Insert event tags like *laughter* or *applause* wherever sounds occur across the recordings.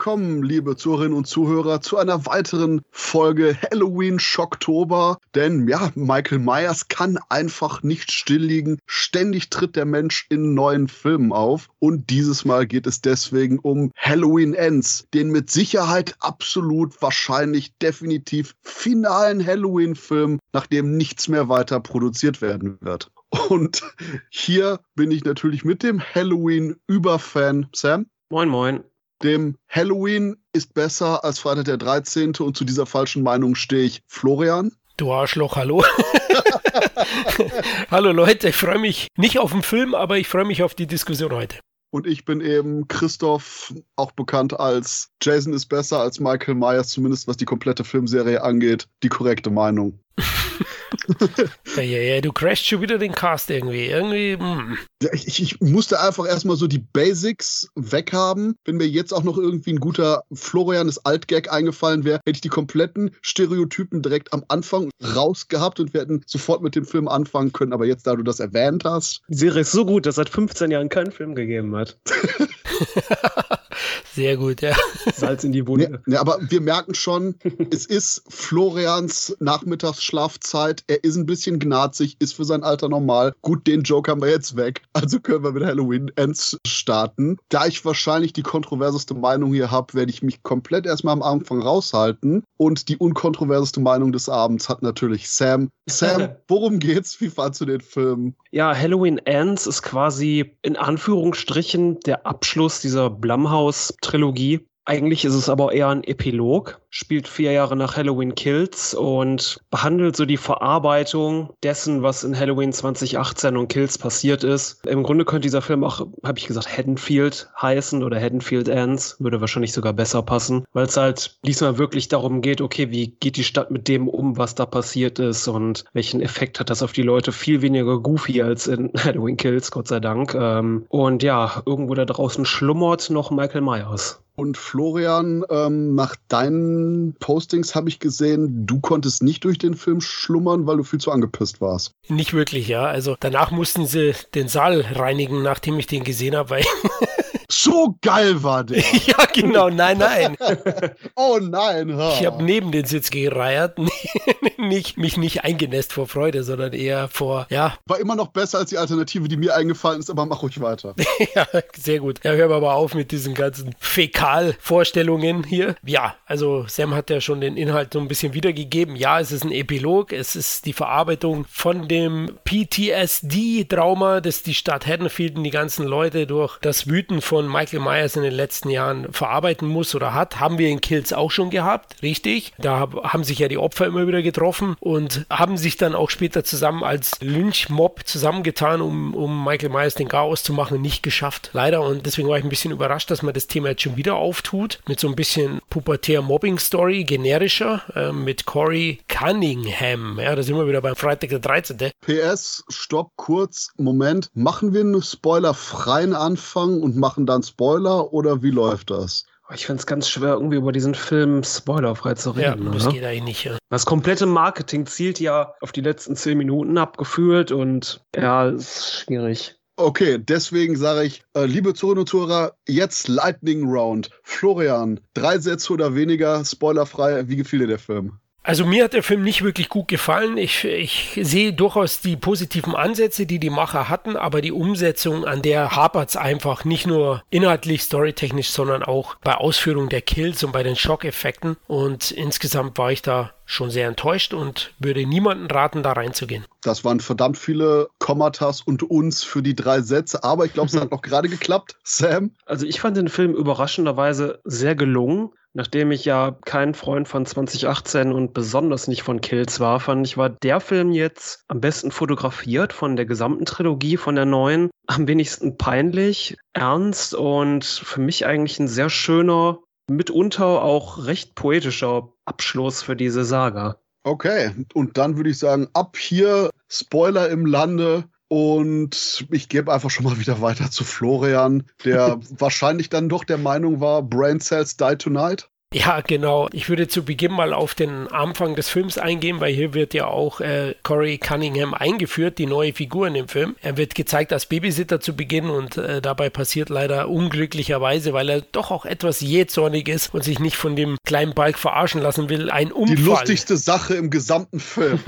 Willkommen, liebe Zuhörerinnen und Zuhörer, zu einer weiteren Folge Halloween Schocktober. Denn ja, Michael Myers kann einfach nicht still liegen. Ständig tritt der Mensch in neuen Filmen auf. Und dieses Mal geht es deswegen um Halloween Ends, den mit Sicherheit absolut wahrscheinlich definitiv finalen Halloween-Film, nachdem nichts mehr weiter produziert werden wird. Und hier bin ich natürlich mit dem Halloween-Überfan Sam. Moin, moin dem Halloween ist besser als Freitag der 13. und zu dieser falschen Meinung stehe ich. Florian? Du Arschloch, hallo. *laughs* hallo Leute, ich freue mich nicht auf den Film, aber ich freue mich auf die Diskussion heute. Und ich bin eben Christoph, auch bekannt als Jason ist besser als Michael Myers, zumindest was die komplette Filmserie angeht, die korrekte Meinung. *laughs* ja, ja, ja, du crashst schon wieder den Cast irgendwie. Irgendwie. Mm. Ja, ich, ich, musste einfach erstmal so die Basics weghaben. Wenn mir jetzt auch noch irgendwie ein guter Florian das Altgag eingefallen wäre, hätte ich die kompletten Stereotypen direkt am Anfang rausgehabt und wir hätten sofort mit dem Film anfangen können. Aber jetzt, da du das erwähnt hast. Die Serie ist so gut, dass es seit 15 Jahren keinen Film gegeben hat. *laughs* Sehr gut, ja. Salz in die Wunde. Nee, nee, aber wir merken schon, *laughs* es ist Florians Nachmittagsschlafzeit. Er ist ein bisschen gnazig, ist für sein Alter normal. Gut, den Joke haben wir jetzt weg. Also können wir mit Halloween Ends starten. Da ich wahrscheinlich die kontroverseste Meinung hier habe, werde ich mich komplett erstmal am Anfang raushalten. Und die unkontroverseste Meinung des Abends hat natürlich Sam. Sam, *laughs* worum geht's? Wie fandst du den Film? Ja, Halloween Ends ist quasi in Anführungsstrichen der Abschluss dieser Blumhouse-Trilogie. Eigentlich ist es aber eher ein Epilog, spielt vier Jahre nach Halloween Kills und behandelt so die Verarbeitung dessen, was in Halloween 2018 und Kills passiert ist. Im Grunde könnte dieser Film auch, habe ich gesagt, Haddonfield heißen oder Haddonfield Ends, würde wahrscheinlich sogar besser passen, weil es halt diesmal wirklich darum geht, okay, wie geht die Stadt mit dem um, was da passiert ist und welchen Effekt hat das auf die Leute? Viel weniger goofy als in *laughs* Halloween Kills, Gott sei Dank. Ähm, und ja, irgendwo da draußen schlummert noch Michael Myers. Und Florian, ähm, nach deinen Postings habe ich gesehen, du konntest nicht durch den Film schlummern, weil du viel zu angepisst warst. Nicht wirklich, ja. Also danach mussten sie den Saal reinigen, nachdem ich den gesehen habe, weil *laughs* So geil war der. *laughs* ja, genau. Nein, nein. *laughs* oh nein. Ha. Ich habe neben den Sitz gereiert. *laughs* nicht, mich nicht eingenässt vor Freude, sondern eher vor, ja. War immer noch besser als die Alternative, die mir eingefallen ist, aber mach ruhig weiter. ja, sehr gut. Ja, hören wir aber auf mit diesen ganzen Fäkalvorstellungen hier. Ja, also Sam hat ja schon den Inhalt so ein bisschen wiedergegeben. Ja, es ist ein Epilog. Es ist die Verarbeitung von dem PTSD-Trauma, das die Stadt Haddonfield und die ganzen Leute durch das Wüten von von Michael Myers in den letzten Jahren verarbeiten muss oder hat, haben wir in Kills auch schon gehabt, richtig. Da haben sich ja die Opfer immer wieder getroffen und haben sich dann auch später zusammen als Lynchmob zusammengetan, um, um Michael Myers den Chaos zu machen, nicht geschafft. Leider. Und deswegen war ich ein bisschen überrascht, dass man das Thema jetzt schon wieder auftut. Mit so ein bisschen pubertär Mobbing-Story, generischer, äh, mit Corey Cunningham. Ja, da sind wir wieder beim Freitag der 13. PS, stopp kurz, Moment. Machen wir einen spoilerfreien Anfang und machen dann Spoiler oder wie läuft das? Ich finde es ganz schwer, irgendwie über diesen Film spoilerfrei zu reden. Ja, das oder? geht eigentlich nicht. Ja. Das komplette Marketing zielt ja auf die letzten zehn Minuten abgefühlt und ja, ist schwierig. Okay, deswegen sage ich, äh, liebe Zuhörer und Zuhörer, jetzt Lightning Round. Florian, drei Sätze oder weniger, spoilerfrei. Wie gefiel dir der Film? Also mir hat der Film nicht wirklich gut gefallen. Ich, ich sehe durchaus die positiven Ansätze, die die Macher hatten, aber die Umsetzung, an der hapert es einfach nicht nur inhaltlich, storytechnisch, sondern auch bei Ausführung der Kills und bei den Schockeffekten. Und insgesamt war ich da schon sehr enttäuscht und würde niemanden raten, da reinzugehen. Das waren verdammt viele Kommatas und uns für die drei Sätze, aber ich glaube, es hat *laughs* noch gerade geklappt. Sam? Also ich fand den Film überraschenderweise sehr gelungen. Nachdem ich ja kein Freund von 2018 und besonders nicht von Kills war, fand ich, war der Film jetzt am besten fotografiert von der gesamten Trilogie, von der neuen. Am wenigsten peinlich, ernst und für mich eigentlich ein sehr schöner, mitunter auch recht poetischer Abschluss für diese Saga. Okay, und dann würde ich sagen, ab hier Spoiler im Lande. Und ich gebe einfach schon mal wieder weiter zu Florian, der *laughs* wahrscheinlich dann doch der Meinung war, Brain Cells Die Tonight. Ja, genau. Ich würde zu Beginn mal auf den Anfang des Films eingehen, weil hier wird ja auch äh, Corey Cunningham eingeführt, die neue Figur in dem Film. Er wird gezeigt als Babysitter zu Beginn und äh, dabei passiert leider unglücklicherweise, weil er doch auch etwas jähzornig ist und sich nicht von dem kleinen Balk verarschen lassen will, ein Unfall. Die lustigste Sache im gesamten Film.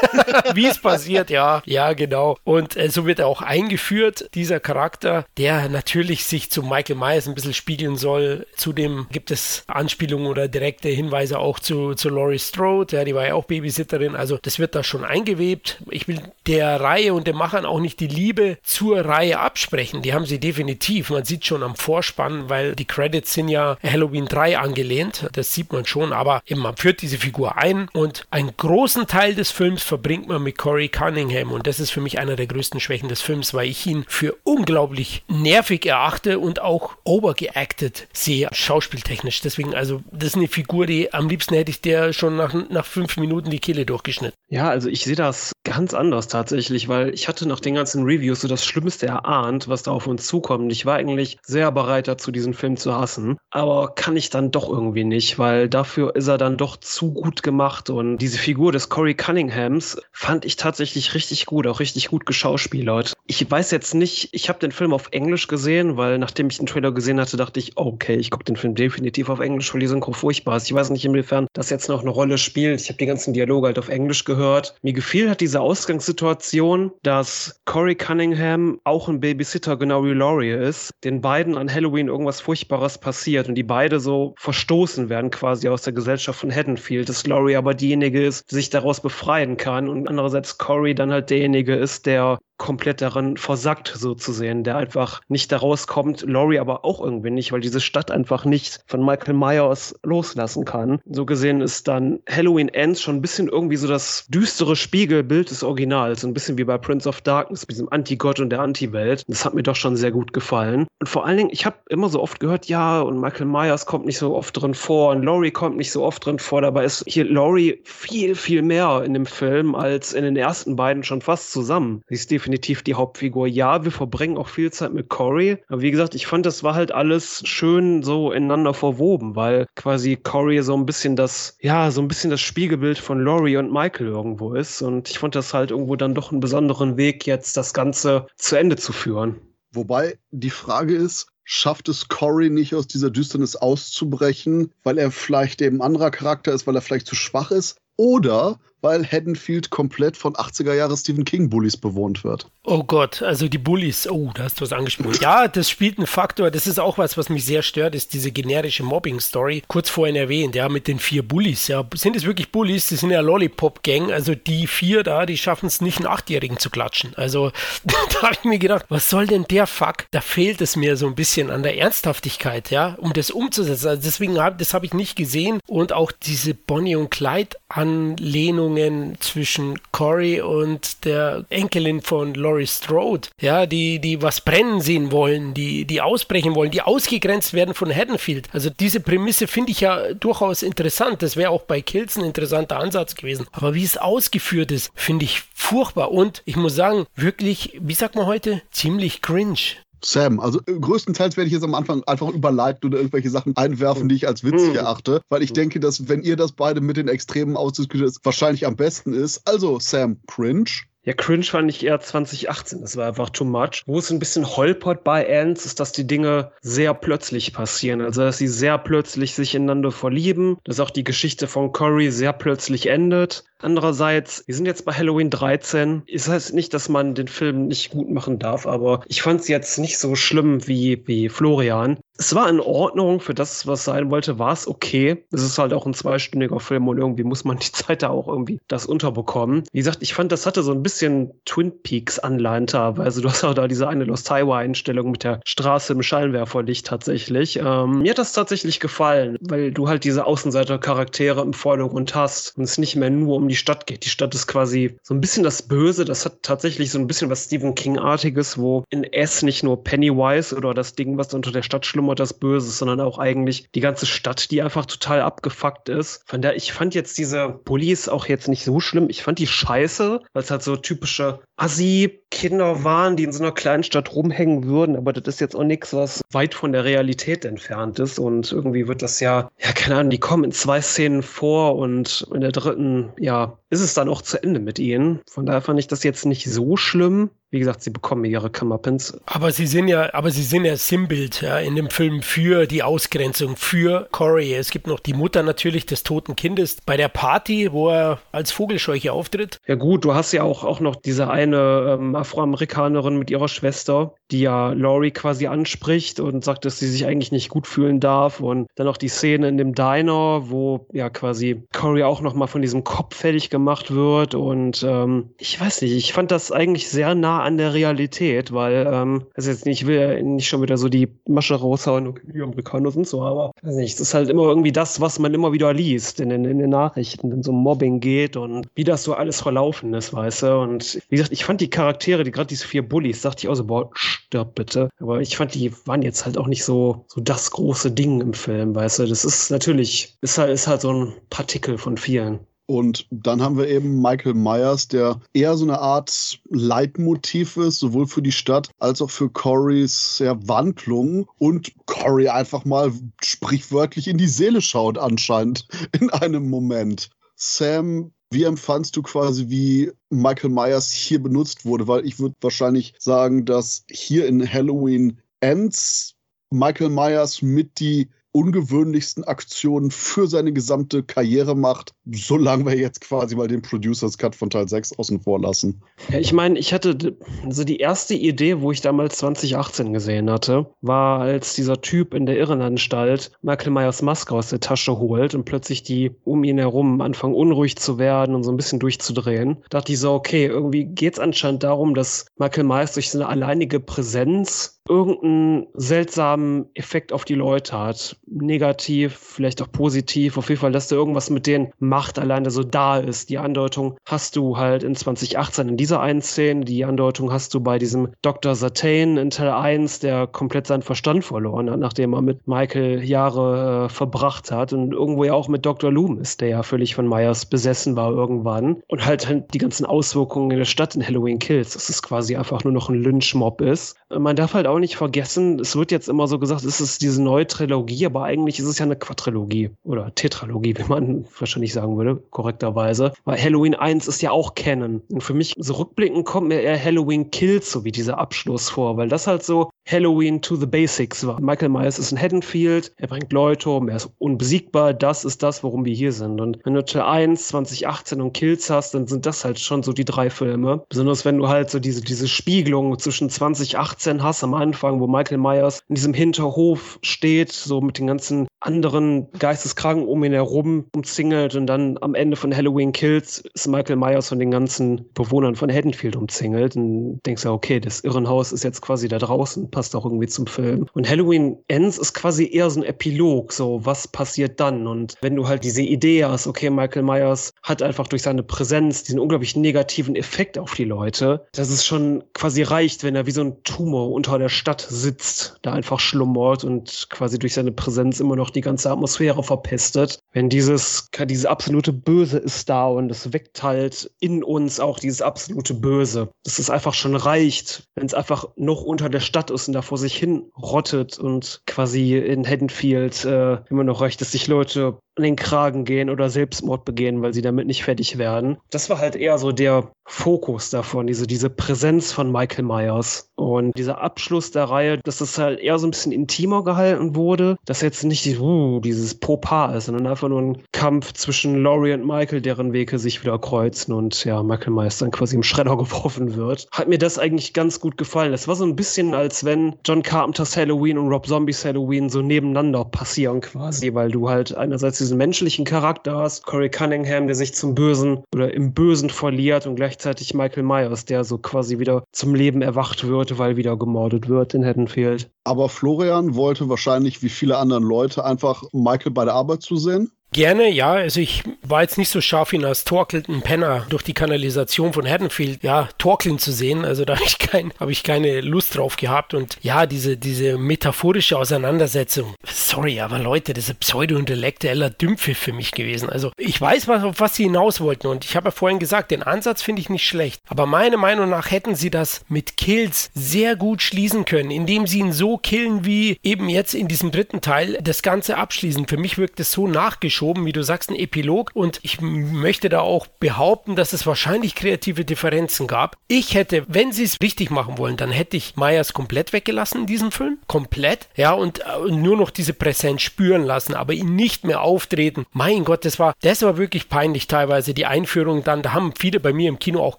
*laughs* Wie es passiert, ja. Ja, genau. Und äh, so wird er auch eingeführt, dieser Charakter, der natürlich sich zu Michael Myers ein bisschen spiegeln soll. Zudem gibt es Anspielungen Anspielungen oder direkte Hinweise auch zu, zu Laurie Strode, ja, die war ja auch Babysitterin, also das wird da schon eingewebt. Ich will der Reihe und den Machern auch nicht die Liebe zur Reihe absprechen, die haben sie definitiv. Man sieht schon am Vorspann, weil die Credits sind ja Halloween 3 angelehnt, das sieht man schon, aber eben, man führt diese Figur ein und einen großen Teil des Films verbringt man mit Corey Cunningham und das ist für mich einer der größten Schwächen des Films, weil ich ihn für unglaublich nervig erachte und auch overgeacted sehe, schauspieltechnisch. Deswegen also das ist eine Figur, die am liebsten hätte ich der schon nach, nach fünf Minuten die Kehle durchgeschnitten. Ja, also ich sehe das ganz anders tatsächlich, weil ich hatte nach den ganzen Reviews so das Schlimmste erahnt, was da auf uns zukommt. Ich war eigentlich sehr bereit dazu, diesen Film zu hassen, aber kann ich dann doch irgendwie nicht, weil dafür ist er dann doch zu gut gemacht und diese Figur des Corey Cunninghams fand ich tatsächlich richtig gut, auch richtig gut geschauspielert. Ich weiß jetzt nicht, ich habe den Film auf Englisch gesehen, weil nachdem ich den Trailer gesehen hatte, dachte ich, okay, ich gucke den Film definitiv auf Englisch, weil die Synchro furchtbar ist. Ich weiß nicht, inwiefern das jetzt noch eine Rolle spielt. Ich habe die ganzen Dialoge halt auf Englisch gehört. Mir gefiel hat diese Ausgangssituation, dass Corey Cunningham auch ein Babysitter, genau wie Laurie ist, den beiden an Halloween irgendwas Furchtbares passiert und die beide so verstoßen werden quasi aus der Gesellschaft von Haddonfield, dass Laurie aber diejenige ist, die sich daraus befreien kann und andererseits Corey dann halt derjenige ist, der komplett daran versackt, so zu sehen, der einfach nicht da rauskommt, Laurie aber auch irgendwie nicht, weil diese Stadt einfach nicht von Michael Myers loslassen kann. So gesehen ist dann Halloween Ends schon ein bisschen irgendwie so das düstere Spiegelbild des Originals, so ein bisschen wie bei Prince of Darkness, mit diesem Anti-Gott und der Anti-Welt. Das hat mir doch schon sehr gut gefallen. Und vor allen Dingen, ich habe immer so oft gehört, ja, und Michael Myers kommt nicht so oft drin vor und Laurie kommt nicht so oft drin vor. Dabei ist hier Laurie viel, viel mehr in dem Film als in den ersten beiden schon fast zusammen. Sie ist definitiv definitiv die Hauptfigur. Ja, wir verbringen auch viel Zeit mit Corey. Aber wie gesagt, ich fand, das war halt alles schön so ineinander verwoben, weil quasi Corey so ein bisschen das, ja, so ein bisschen das Spiegelbild von Laurie und Michael irgendwo ist. Und ich fand das halt irgendwo dann doch einen besonderen Weg, jetzt das Ganze zu Ende zu führen. Wobei die Frage ist, schafft es Corey nicht aus dieser Düsternis auszubrechen, weil er vielleicht eben anderer Charakter ist, weil er vielleicht zu schwach ist? Oder weil Haddonfield komplett von 80er Jahre Stephen King Bullies bewohnt wird. Oh Gott, also die Bullies, oh, da hast du was angesprochen. Ja, das spielt einen Faktor. Das ist auch was, was mich sehr stört, ist diese generische Mobbing-Story. Kurz vorhin erwähnt, ja, mit den vier Bullies. Ja, sind es wirklich Bullies? Die sind ja Lollipop-Gang. Also die vier da, die schaffen es nicht, einen Achtjährigen zu klatschen. Also *laughs* da habe ich mir gedacht, was soll denn der Fuck? Da fehlt es mir so ein bisschen an der Ernsthaftigkeit, ja, um das umzusetzen. Also deswegen, hab, das habe ich nicht gesehen. Und auch diese Bonnie und Clyde-Anlehnung Beziehungen zwischen Corey und der Enkelin von Laurie Strode, ja, die, die was brennen sehen wollen, die, die ausbrechen wollen, die ausgegrenzt werden von Haddonfield. Also diese Prämisse finde ich ja durchaus interessant. Das wäre auch bei Kills ein interessanter Ansatz gewesen. Aber wie es ausgeführt ist, finde ich furchtbar. Und ich muss sagen, wirklich, wie sagt man heute, ziemlich cringe. Sam, also äh, größtenteils werde ich jetzt am Anfang einfach überleiten oder irgendwelche Sachen einwerfen, die ich als witzig mhm. erachte, weil ich denke, dass wenn ihr das beide mit den Extremen ausdiskutiert, wahrscheinlich am besten ist. Also, Sam, cringe. Ja, cringe fand ich eher 2018. Das war einfach too much. Wo es ein bisschen holpert bei Ants, ist, dass die Dinge sehr plötzlich passieren. Also, dass sie sehr plötzlich sich ineinander verlieben, dass auch die Geschichte von Cory sehr plötzlich endet. Andererseits, wir sind jetzt bei Halloween 13. Es das heißt nicht, dass man den Film nicht gut machen darf, aber ich fand es jetzt nicht so schlimm wie, wie Florian. Es war in Ordnung für das, was sein wollte, war es okay. Es ist halt auch ein zweistündiger Film und irgendwie muss man *laughs* die Zeit da auch irgendwie das unterbekommen. Wie gesagt, ich fand, das hatte so ein bisschen Twin Peaks Anleihen teilweise. Du hast auch da diese eine Lost Highway Einstellung mit der Straße im Scheinwerferlicht tatsächlich. Ähm, mir hat das tatsächlich gefallen, weil du halt diese Außenseiter-Charaktere im Vordergrund hast und es nicht mehr nur um die Stadt geht. Die Stadt ist quasi so ein bisschen das Böse. Das hat tatsächlich so ein bisschen was Stephen King-artiges, wo in S nicht nur Pennywise oder das Ding, was unter der Stadt schlummert, Voldemort das Böse sondern auch eigentlich die ganze Stadt, die einfach total abgefuckt ist. Von daher, ich fand jetzt diese Bullies auch jetzt nicht so schlimm. Ich fand die scheiße, weil es halt so typische Assi-Kinder waren, die in so einer kleinen Stadt rumhängen würden. Aber das ist jetzt auch nichts, was weit von der Realität entfernt ist. Und irgendwie wird das ja, ja, keine Ahnung, die kommen in zwei Szenen vor und in der dritten, ja, ist es dann auch zu Ende mit ihnen. Von daher fand ich das jetzt nicht so schlimm. Wie gesagt, sie bekommen ihre Kammerpins. Aber sie sind ja, aber sie sind ja Sinnbild ja, in dem Film für die Ausgrenzung, für Corey. Es gibt noch die Mutter natürlich des toten Kindes bei der Party, wo er als Vogelscheuche auftritt. Ja gut, du hast ja auch, auch noch diese eine ähm, Afroamerikanerin mit ihrer Schwester, die ja Laurie quasi anspricht und sagt, dass sie sich eigentlich nicht gut fühlen darf. Und dann auch die Szene in dem Diner, wo ja quasi Corey auch noch mal von diesem Kopf fertig gemacht wird. Und ähm, ich weiß nicht, ich fand das eigentlich sehr nah an der Realität, weil, ähm, also jetzt nicht, ich will nicht schon wieder so die Masche raushauen, okay, Amerikaner sind so, aber weiß nicht, es ist halt immer irgendwie das, was man immer wieder liest in den, in den Nachrichten, wenn so Mobbing geht und wie das so alles verlaufen ist, weißt du. Und wie gesagt, ich fand die Charaktere, die gerade diese vier Bullies, dachte ich auch so, boah, stirb bitte. Aber ich fand, die waren jetzt halt auch nicht so, so das große Ding im Film, weißt du. Das ist natürlich, ist halt, ist halt so ein Partikel von vielen. Und dann haben wir eben Michael Myers, der eher so eine Art Leitmotiv ist, sowohl für die Stadt als auch für Corys ja, Wandlung und Cory einfach mal sprichwörtlich in die Seele schaut anscheinend in einem Moment. Sam, wie empfandst du quasi, wie Michael Myers hier benutzt wurde? Weil ich würde wahrscheinlich sagen, dass hier in Halloween Ends Michael Myers mit die ungewöhnlichsten Aktionen für seine gesamte Karriere macht, solange wir jetzt quasi mal den Producers Cut von Teil 6 außen vor lassen. Ich meine, ich hatte also die erste Idee, wo ich damals 2018 gesehen hatte, war, als dieser Typ in der Irrenanstalt Michael Myers Maske aus der Tasche holt und plötzlich die um ihn herum anfangen unruhig zu werden und so ein bisschen durchzudrehen. Da dachte ich so, okay, irgendwie geht es anscheinend darum, dass Michael Myers durch seine alleinige Präsenz irgendeinen seltsamen Effekt auf die Leute hat. Negativ, vielleicht auch positiv. Auf jeden Fall, dass da irgendwas mit denen macht, alleine so da ist. Die Andeutung hast du halt in 2018 in dieser einen Szene. Die Andeutung hast du bei diesem Dr. Satane in Teil 1, der komplett seinen Verstand verloren hat, nachdem er mit Michael Jahre äh, verbracht hat. Und irgendwo ja auch mit Dr. Loomis, der ja völlig von Myers besessen war irgendwann. Und halt, halt die ganzen Auswirkungen in der Stadt in Halloween Kills, dass es quasi einfach nur noch ein Lynchmob ist. Man darf halt auch nicht vergessen, es wird jetzt immer so gesagt, es ist diese neue Trilogie, aber eigentlich ist es ja eine Quadrilogie oder Tetralogie, wie man *laughs* wahrscheinlich sagen würde, korrekterweise. Weil Halloween 1 ist ja auch Canon. Und für mich, so rückblickend, kommt mir eher Halloween Kills so wie dieser Abschluss vor, weil das halt so Halloween to the Basics war. Michael Myers ist in Haddonfield, er bringt Leute um, er ist unbesiegbar, das ist das, warum wir hier sind. Und wenn du Teil 1, 2018 und Kills hast, dann sind das halt schon so die drei Filme. Besonders wenn du halt so diese, diese Spiegelung zwischen 2018 hast am Anfang, wo Michael Myers in diesem Hinterhof steht, so mit den ganzen anderen Geisteskranken um ihn herum umzingelt und dann am Ende von Halloween Kills ist Michael Myers von den ganzen Bewohnern von Haddonfield umzingelt und denkst ja, okay, das Irrenhaus ist jetzt quasi da draußen, passt auch irgendwie zum Film. Und Halloween Ends ist quasi eher so ein Epilog, so was passiert dann und wenn du halt diese Idee hast, okay, Michael Myers hat einfach durch seine Präsenz diesen unglaublich negativen Effekt auf die Leute, dass es schon quasi reicht, wenn er wie so ein Tumor unter der Stadt sitzt, da einfach schlummert und quasi durch seine Präsenz immer noch noch die ganze Atmosphäre verpestet. Wenn dieses, dieses absolute Böse ist da und es weckt halt in uns auch dieses absolute Böse. Dass es einfach schon reicht, wenn es einfach noch unter der Stadt ist und da vor sich hin rottet und quasi in Haddonfield äh, immer noch reicht, dass sich Leute an den Kragen gehen oder Selbstmord begehen, weil sie damit nicht fertig werden. Das war halt eher so der Fokus davon, diese, diese Präsenz von Michael Myers. Und dieser Abschluss der Reihe, dass das halt eher so ein bisschen intimer gehalten wurde, dass jetzt nicht die, uh, dieses Popa ist, sondern einfach nur ein Kampf zwischen Laurie und Michael, deren Wege sich wieder kreuzen und ja, Michael Myers dann quasi im Schredder *laughs* geworfen wird. Hat mir das eigentlich ganz gut gefallen. Es war so ein bisschen, als wenn John Carpenters Halloween und Rob Zombies Halloween so nebeneinander passieren quasi, weil du halt einerseits diesen menschlichen Charakter hast, Corey Cunningham, der sich zum Bösen oder im Bösen verliert und gleichzeitig Michael Myers, der so quasi wieder zum Leben erwacht wird, weil wieder gemordet wird in Haddonfield. Aber Florian wollte wahrscheinlich wie viele andere Leute einfach Michael bei der Arbeit zusehen. Gerne, ja. Also ich war jetzt nicht so scharf, ihn als torkelnden Penner durch die Kanalisation von Haddonfield, ja, torkeln zu sehen. Also da habe ich, kein, hab ich keine Lust drauf gehabt. Und ja, diese, diese metaphorische Auseinandersetzung. Sorry, aber Leute, das ist ein pseudo-intellektueller Dümpfe für mich gewesen. Also ich weiß, was, auf was sie hinaus wollten. Und ich habe ja vorhin gesagt, den Ansatz finde ich nicht schlecht. Aber meiner Meinung nach hätten sie das mit Kills sehr gut schließen können, indem sie ihn so killen, wie eben jetzt in diesem dritten Teil das Ganze abschließen. Für mich wirkt es so nachgeschoben, wie du sagst, ein Epilog. Und ich möchte da auch behaupten, dass es wahrscheinlich kreative Differenzen gab. Ich hätte, wenn sie es richtig machen wollen, dann hätte ich Myers komplett weggelassen in diesem Film. Komplett. Ja, und, und äh, nur noch diese Präsenz spüren lassen, aber ihn nicht mehr auftreten. Mein Gott, das war, das war wirklich peinlich teilweise. Die Einführung dann, da haben viele bei mir im Kino auch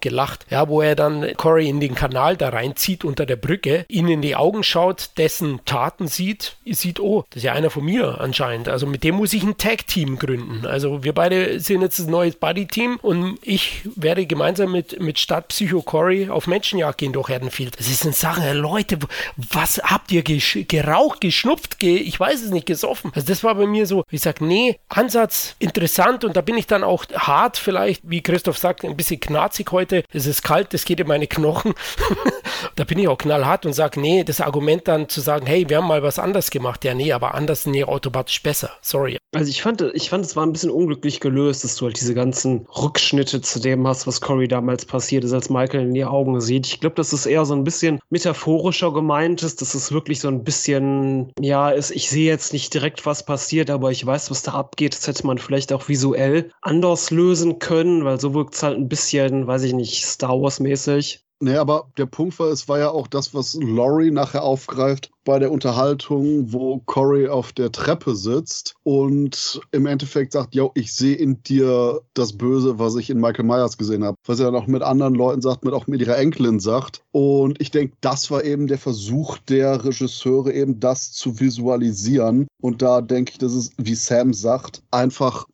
gelacht. Ja, wo er dann Corey in den Kanal da reinzieht unter der Brücke, ihn in die Augen schaut, dessen Taten sieht, sieht, oh, das ist ja einer von mir anscheinend. Also mit dem muss ich ein Tag-Team gründen. Also wir beide sind jetzt ein neues Buddy-Team und ich werde gemeinsam mit, mit Stadtpsycho Corey auf Menschenjagd gehen durch Haddonfield. Das ist eine Sache, Leute, was habt ihr geraucht, geschnupft, ge ich weiß es nicht, gesoffen? Also das war bei mir so, ich sag, nee, Ansatz interessant und da bin ich dann auch hart vielleicht, wie Christoph sagt, ein bisschen knarzig heute. Es ist kalt, das geht in meine Knochen. *laughs* da bin ich auch knallhart und sage, nee, das Argument dann zu sagen, hey, wir haben mal was anders gemacht. Ja, nee, aber anders nee, automatisch besser. Sorry. Also ich fand, ich fand, es war ein bisschen unglücklich gelöst, dass du halt diese ganzen Rückschnitte zu dem hast, was Corey damals passiert ist, als Michael in die Augen sieht. Ich glaube, dass es eher so ein bisschen metaphorischer gemeint ist, dass es wirklich so ein bisschen, ja, ist, ich sehe jetzt nicht direkt, was passiert, aber ich weiß, was da abgeht. Das hätte man vielleicht auch visuell anders lösen können, weil so wirkt es halt ein bisschen, weiß ich nicht, Star Wars-mäßig. Nee, aber der Punkt war, es war ja auch das, was Laurie nachher aufgreift bei der Unterhaltung, wo Corey auf der Treppe sitzt und im Endeffekt sagt, yo, ich sehe in dir das Böse, was ich in Michael Myers gesehen habe. Was er dann auch mit anderen Leuten sagt, mit auch mit ihrer Enkelin sagt. Und ich denke, das war eben der Versuch der Regisseure, eben das zu visualisieren. Und da denke ich, dass es, wie Sam sagt, einfach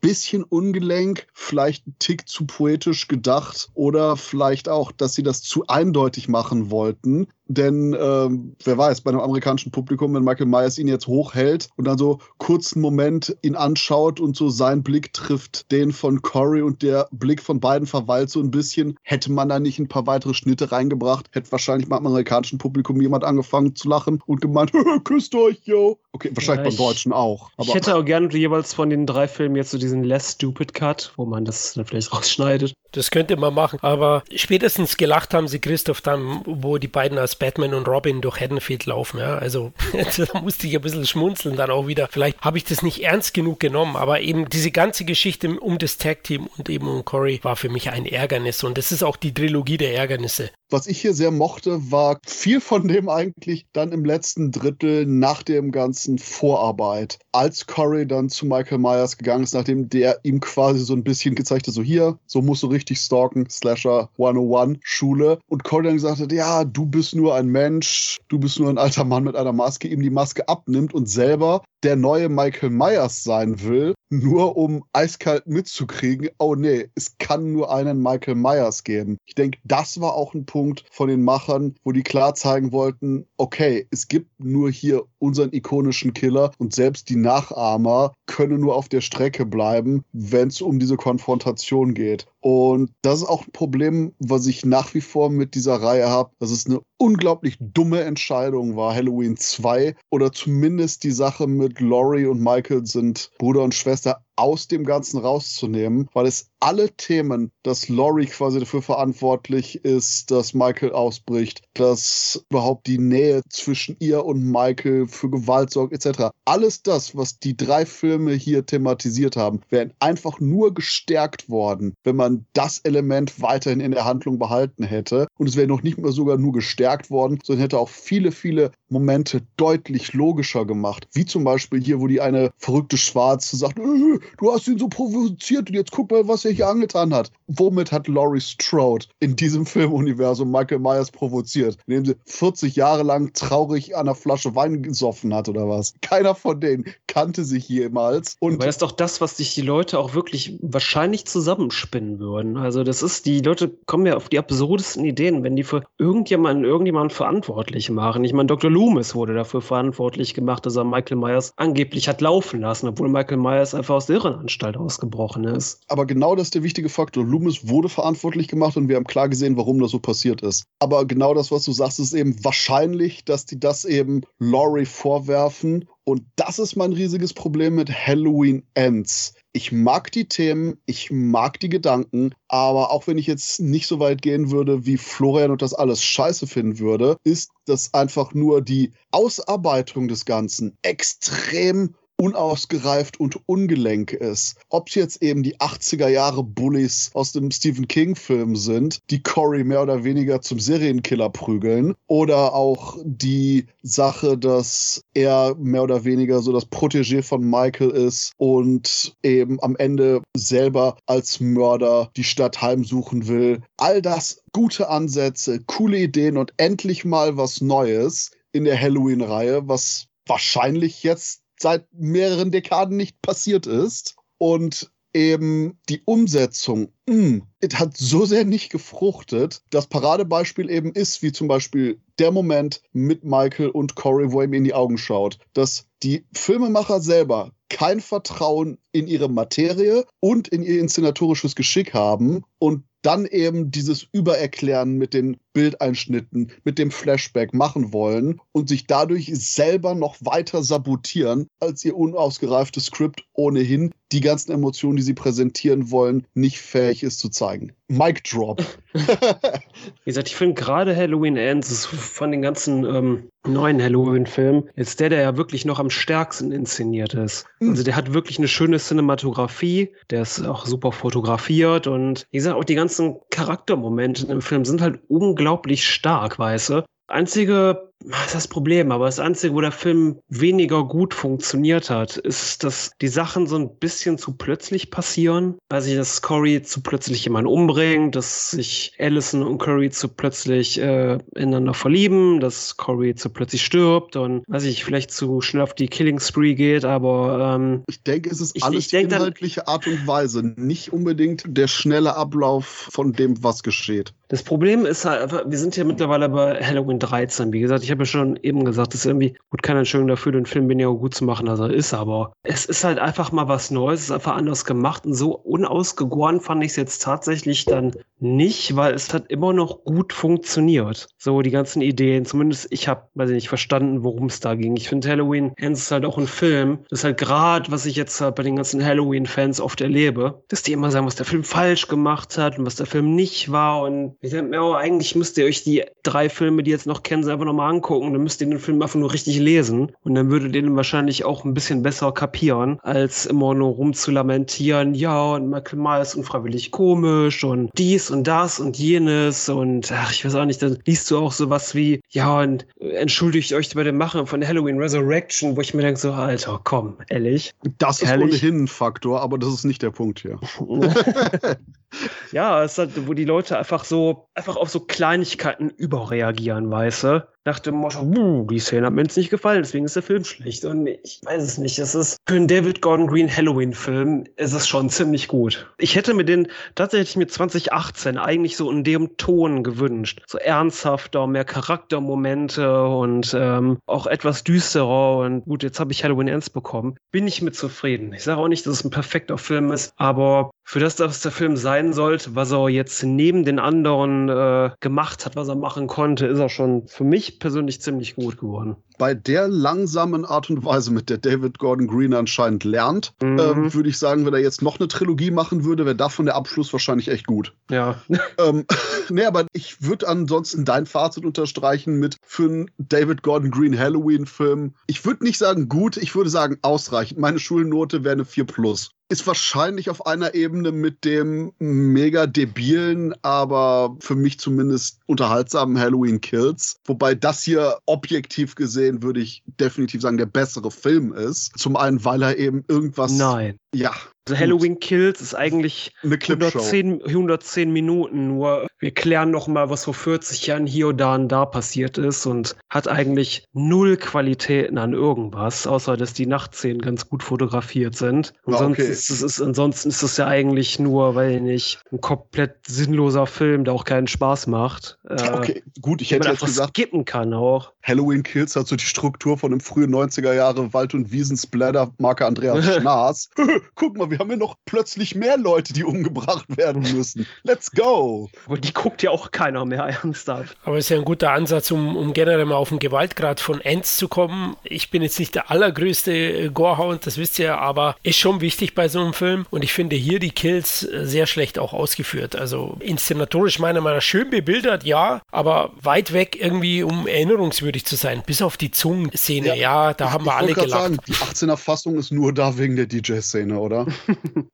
bisschen ungelenk, vielleicht ein Tick zu poetisch gedacht oder vielleicht auch, dass sie das zu eindeutig machen wollten. Denn ähm, wer weiß, bei einem amerikanischen Publikum, wenn Michael Myers ihn jetzt hochhält und dann so kurzen Moment ihn anschaut und so sein Blick trifft den von Corey und der Blick von beiden verweilt so ein bisschen, hätte man da nicht ein paar weitere Schnitte reingebracht, hätte wahrscheinlich beim amerikanischen Publikum jemand angefangen zu lachen und gemeint, *laughs* küsst euch, yo. Okay, wahrscheinlich ja, ich, beim Deutschen auch. ich hätte auch gerne jeweils von den drei Filmen jetzt so diesen Less Stupid Cut, wo man das dann vielleicht *laughs* rausschneidet. Das könnte man machen. Aber spätestens gelacht haben sie Christoph dann, wo die beiden als Batman und Robin durch Haddonfield laufen. Ja, also *laughs* da musste ich ein bisschen schmunzeln dann auch wieder. Vielleicht habe ich das nicht ernst genug genommen, aber eben diese ganze Geschichte um das Tag-Team und eben um Corey war für mich ein Ärgernis. Und das ist auch die Trilogie der Ärgernisse. Was ich hier sehr mochte, war viel von dem eigentlich dann im letzten Drittel nach dem ganzen Vorarbeit. Als Corey dann zu Michael Myers gegangen ist, nachdem der ihm quasi so ein bisschen gezeigt hat, so hier, so musst du richtig stalken, Slasher 101 Schule. Und Corey dann gesagt hat, ja, du bist nur ein Mensch, du bist nur ein alter Mann mit einer Maske, ihm die Maske abnimmt und selber der neue Michael Myers sein will, nur um eiskalt mitzukriegen, oh nee, es kann nur einen Michael Myers geben. Ich denke, das war auch ein Punkt von den Machern, wo die klar zeigen wollten, okay, es gibt nur hier unseren ikonischen Killer und selbst die Nachahmer können nur auf der Strecke bleiben, wenn es um diese Konfrontation geht. Und das ist auch ein Problem, was ich nach wie vor mit dieser Reihe habe, dass es eine unglaublich dumme Entscheidung war, Halloween 2 oder zumindest die Sache mit Laurie und Michael sind Bruder und Schwester aus dem Ganzen rauszunehmen, weil es alle Themen, dass Laurie quasi dafür verantwortlich ist, dass Michael ausbricht, dass überhaupt die Nähe zwischen ihr und Michael für Gewalt sorgt, etc. Alles das, was die drei Filme hier thematisiert haben, wäre einfach nur gestärkt worden, wenn man das Element weiterhin in der Handlung behalten hätte. Und es wäre noch nicht mehr sogar nur gestärkt worden, sondern hätte auch viele, viele Momente deutlich logischer gemacht. Wie zum Beispiel hier, wo die eine verrückte Schwarze sagt, du hast ihn so provoziert und jetzt guck mal, was er hier angetan hat. Womit hat Laurie Strode in diesem Filmuniversum Michael Myers provoziert? Indem sie 40 Jahre lang traurig an einer Flasche Wein gesoffen hat oder was? Keiner von denen kannte sich jemals. Und Aber das ist doch das, was sich die Leute auch wirklich wahrscheinlich zusammenspinnen würden. Also das ist, die Leute kommen ja auf die absurdesten Ideen, wenn die für irgendjemanden irgendjemanden verantwortlich machen. Ich meine, Dr. Loomis wurde dafür verantwortlich gemacht, dass er Michael Myers angeblich hat laufen lassen, obwohl Michael Myers einfach aus der Irrenanstalt ausgebrochen ist. Aber genau das ist der wichtige Faktor. Loomis wurde verantwortlich gemacht und wir haben klar gesehen, warum das so passiert ist. Aber genau das, was du sagst, ist eben wahrscheinlich, dass die das eben Laurie vorwerfen und das ist mein riesiges Problem mit Halloween Ends. Ich mag die Themen, ich mag die Gedanken, aber auch wenn ich jetzt nicht so weit gehen würde, wie Florian und das alles scheiße finden würde, ist das einfach nur die Ausarbeitung des Ganzen extrem unausgereift und ungelenk ist. Ob es jetzt eben die 80er Jahre Bullies aus dem Stephen King-Film sind, die Cory mehr oder weniger zum Serienkiller prügeln, oder auch die Sache, dass er mehr oder weniger so das Protégé von Michael ist und eben am Ende selber als Mörder die Stadt heimsuchen will. All das gute Ansätze, coole Ideen und endlich mal was Neues in der Halloween-Reihe, was wahrscheinlich jetzt seit mehreren Dekaden nicht passiert ist. Und eben die Umsetzung, es hat so sehr nicht gefruchtet. Das Paradebeispiel eben ist, wie zum Beispiel der Moment mit Michael und Corey, wo er ihm in die Augen schaut, dass die Filmemacher selber kein Vertrauen in ihre Materie und in ihr inszenatorisches Geschick haben und dann eben dieses Übererklären mit den Bildeinschnitten, mit dem Flashback machen wollen und sich dadurch selber noch weiter sabotieren, als ihr unausgereiftes Skript ohnehin die ganzen Emotionen, die sie präsentieren wollen, nicht fähig ist zu zeigen. Mic Drop. *laughs* Wie gesagt, ich finde gerade Halloween Ends von den ganzen ähm, neuen Halloween-Filmen jetzt der, der ja wirklich noch am stärksten inszeniert ist. Hm. Also der hat wirklich eine schöne Cinematografie, der ist auch super fotografiert und wie gesagt, auch die ganzen Charaktermomente im Film sind halt unglaublich stark, weißt du? Einzige das ist das Problem, aber das Einzige, wo der Film weniger gut funktioniert hat, ist, dass die Sachen so ein bisschen zu plötzlich passieren. Weiß ich, dass Corey zu plötzlich jemanden umbringt, dass sich Allison und Curry zu plötzlich äh, ineinander verlieben, dass Corey zu plötzlich stirbt und weiß ich, vielleicht zu schnell auf die Killing Spree geht, aber ähm, ich denke, es ist alles ich, ich die inhaltliche dann, Art und Weise, nicht unbedingt der schnelle Ablauf von dem, was geschieht. Das Problem ist halt, wir sind ja mittlerweile bei Halloween 13. Wie gesagt, ich habe ja schon eben gesagt, ist irgendwie gut keine Entschuldigung dafür, den Film weniger gut zu machen, als er ist, aber es ist halt einfach mal was Neues, es ist einfach anders gemacht und so unausgegoren fand ich es jetzt tatsächlich dann nicht, weil es hat immer noch gut funktioniert. So die ganzen Ideen, zumindest ich habe, weiß ich nicht, verstanden, worum es da ging. Ich finde Halloween Ends ist halt auch ein Film. Das ist halt gerade, was ich jetzt halt bei den ganzen Halloween-Fans oft erlebe, dass die immer sagen, was der Film falsch gemacht hat und was der Film nicht war und ich denke mir, oh, eigentlich müsst ihr euch die drei Filme, die jetzt noch kennen, einfach nochmal angucken. Dann müsst ihr den Film einfach nur richtig lesen. Und dann würdet ihr den wahrscheinlich auch ein bisschen besser kapieren, als immer nur rumzulamentieren, ja, und Michael Myers unfreiwillig komisch und dies und das und jenes. Und ach, ich weiß auch nicht, dann liest du auch sowas wie, ja, und entschuldigt euch bei dem Machen von Halloween Resurrection, wo ich mir denke, so, Alter, komm, ehrlich. Das ist ehrlich? ohnehin ein Faktor, aber das ist nicht der Punkt hier. *laughs* ja, es hat, wo die Leute einfach so, einfach auf so Kleinigkeiten überreagieren, weißt du? Nach dem Motto, die Szene hat mir jetzt nicht gefallen, deswegen ist der Film schlecht. Und ich weiß es nicht. Es ist für einen David Gordon Green Halloween-Film ist es schon ziemlich gut. Ich hätte mir den tatsächlich mit 2018 eigentlich so in dem Ton gewünscht. So ernsthafter, mehr Charaktermomente und ähm, auch etwas düsterer. Und gut, jetzt habe ich Halloween Ends bekommen. Bin ich mit zufrieden. Ich sage auch nicht, dass es ein perfekter Film ist, aber für das, was der Film sein sollte, was er jetzt neben den anderen äh, gemacht hat, was er machen konnte, ist er schon für mich persönlich ziemlich gut geworden. Bei der langsamen Art und Weise, mit der David Gordon Green anscheinend lernt, mhm. ähm, würde ich sagen, wenn er jetzt noch eine Trilogie machen würde, wäre davon der Abschluss wahrscheinlich echt gut. Ja. *laughs* ähm, *laughs* nee, aber ich würde ansonsten dein Fazit unterstreichen mit für einen David Gordon Green Halloween-Film. Ich würde nicht sagen gut, ich würde sagen ausreichend. Meine Schulnote wäre eine 4 plus ist wahrscheinlich auf einer Ebene mit dem mega debilen, aber für mich zumindest unterhaltsamen Halloween Kills. Wobei das hier objektiv gesehen, würde ich definitiv sagen, der bessere Film ist. Zum einen, weil er eben irgendwas. Nein. Ja, Also Halloween Kills ist eigentlich Eine 110, 110 Minuten, nur wir klären noch mal, was vor 40 Jahren hier und da und da passiert ist und hat eigentlich null Qualitäten an irgendwas, außer dass die Nachtszenen ganz gut fotografiert sind. Ja, sonst okay. ist es, ansonsten ist es ja eigentlich nur, weil ich nicht, ein komplett sinnloser Film, der auch keinen Spaß macht. Äh, Okay, gut, ich hätte jetzt gesagt, skippen kann auch. Halloween Kills hat so die Struktur von einem frühen 90er Jahre Wald- und Wiesensplatter Marke Andreas *laughs* Schnaas. *laughs* Guck mal, wir haben ja noch plötzlich mehr Leute, die umgebracht werden müssen. Let's go! Aber die guckt ja auch keiner mehr *laughs* ernsthaft. Aber es ist ja ein guter Ansatz, um, um generell mal auf den Gewaltgrad von Ends zu kommen. Ich bin jetzt nicht der allergrößte äh, Gorehound, das wisst ihr, aber ist schon wichtig bei so einem Film. Und ich finde hier die Kills äh, sehr schlecht auch ausgeführt. Also inszenatorisch meiner Meinung nach schön bebildert, ja, aber weit weg irgendwie, um erinnerungswürdig zu sein. Bis auf die Zungenszene, ja, da haben wir ich alle gelacht. Sagen, die 18er Fassung ist nur da wegen der DJ-Szene, oder? *laughs*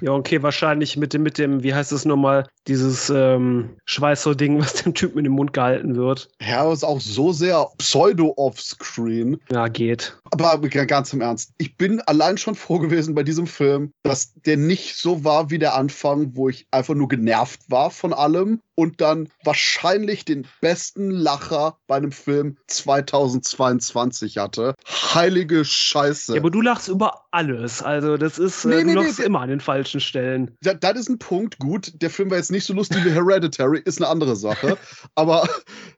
Ja, okay, wahrscheinlich mit dem, mit dem, wie heißt es nochmal, dieses ähm, Schweißer-Ding, was dem Typen in den Mund gehalten wird. Ja, ist auch so sehr pseudo-offscreen. Ja, geht. Aber ganz im Ernst, ich bin allein schon froh gewesen bei diesem Film, dass der nicht so war wie der Anfang, wo ich einfach nur genervt war von allem und dann wahrscheinlich den besten Lacher bei einem Film 2022 hatte. Heilige Scheiße. Ja, aber du lachst über alles. Also, das ist, äh, Nee, du nee, nee, lachst der- immer an den falschen Stellen. Da, das ist ein Punkt, gut. Der Film war jetzt nicht so lustig wie Hereditary, ist eine andere Sache. *laughs* Aber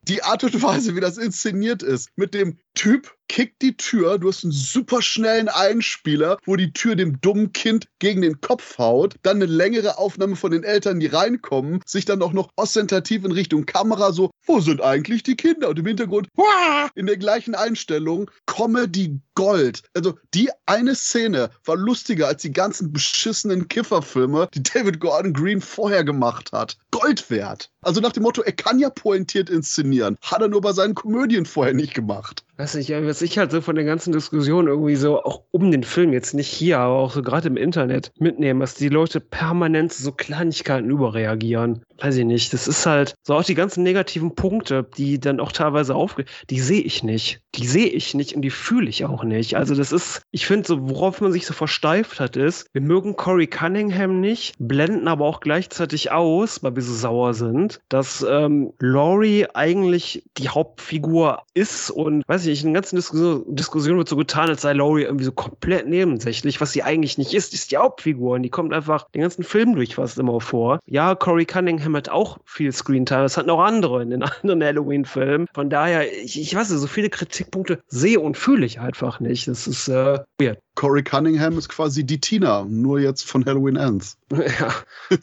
die Art und Weise, wie das inszeniert ist, mit dem Typ kickt die Tür, du hast einen super schnellen Einspieler, wo die Tür dem dummen Kind gegen den Kopf haut, dann eine längere Aufnahme von den Eltern, die reinkommen, sich dann auch noch ostentativ in Richtung Kamera so, wo sind eigentlich die Kinder? Und im Hintergrund, "Wah!" in der gleichen Einstellung, Comedy Gold. Also die eine Szene war lustiger als die ganzen beschissenen Kifferfilme, die David Gordon Green vorher gemacht hat. Gold wert. Also nach dem Motto, er kann ja pointiert inszenieren. Hat er nur bei seinen Komödien vorher nicht gemacht. Weiß nicht, was ich halt so von der ganzen Diskussion irgendwie so auch um den Film jetzt nicht hier, aber auch so gerade im Internet mitnehmen, dass die Leute permanent so Kleinigkeiten überreagieren. Weiß ich nicht. Das ist halt so auch die ganzen negativen Punkte, die dann auch teilweise aufge, die sehe ich nicht. Die sehe ich nicht und die fühle ich auch nicht. Also das ist, ich finde so, worauf man sich so versteift hat, ist, wir mögen Corey Cunningham nicht, blenden aber auch gleichzeitig aus, weil wir so sauer sind, dass ähm, Laurie eigentlich die Hauptfigur ist und weiß ich nicht, in der ganzen Diskussion, Diskussion wird so getan, als sei Laurie irgendwie so komplett nebensächlich, was sie eigentlich nicht ist, ist die Hauptfigur und die kommt einfach den ganzen Film durch fast immer vor. Ja, Corey Cunningham hat auch viel Screentime, das hatten auch andere in den *laughs* anderen Halloween-Filmen. Von daher, ich, ich weiß nicht, so viele Kritikpunkte sehe und fühle ich einfach nicht. Das ist äh, weird. Corey Cunningham ist quasi die Tina, nur jetzt von Halloween Ends. *laughs* ja. *laughs*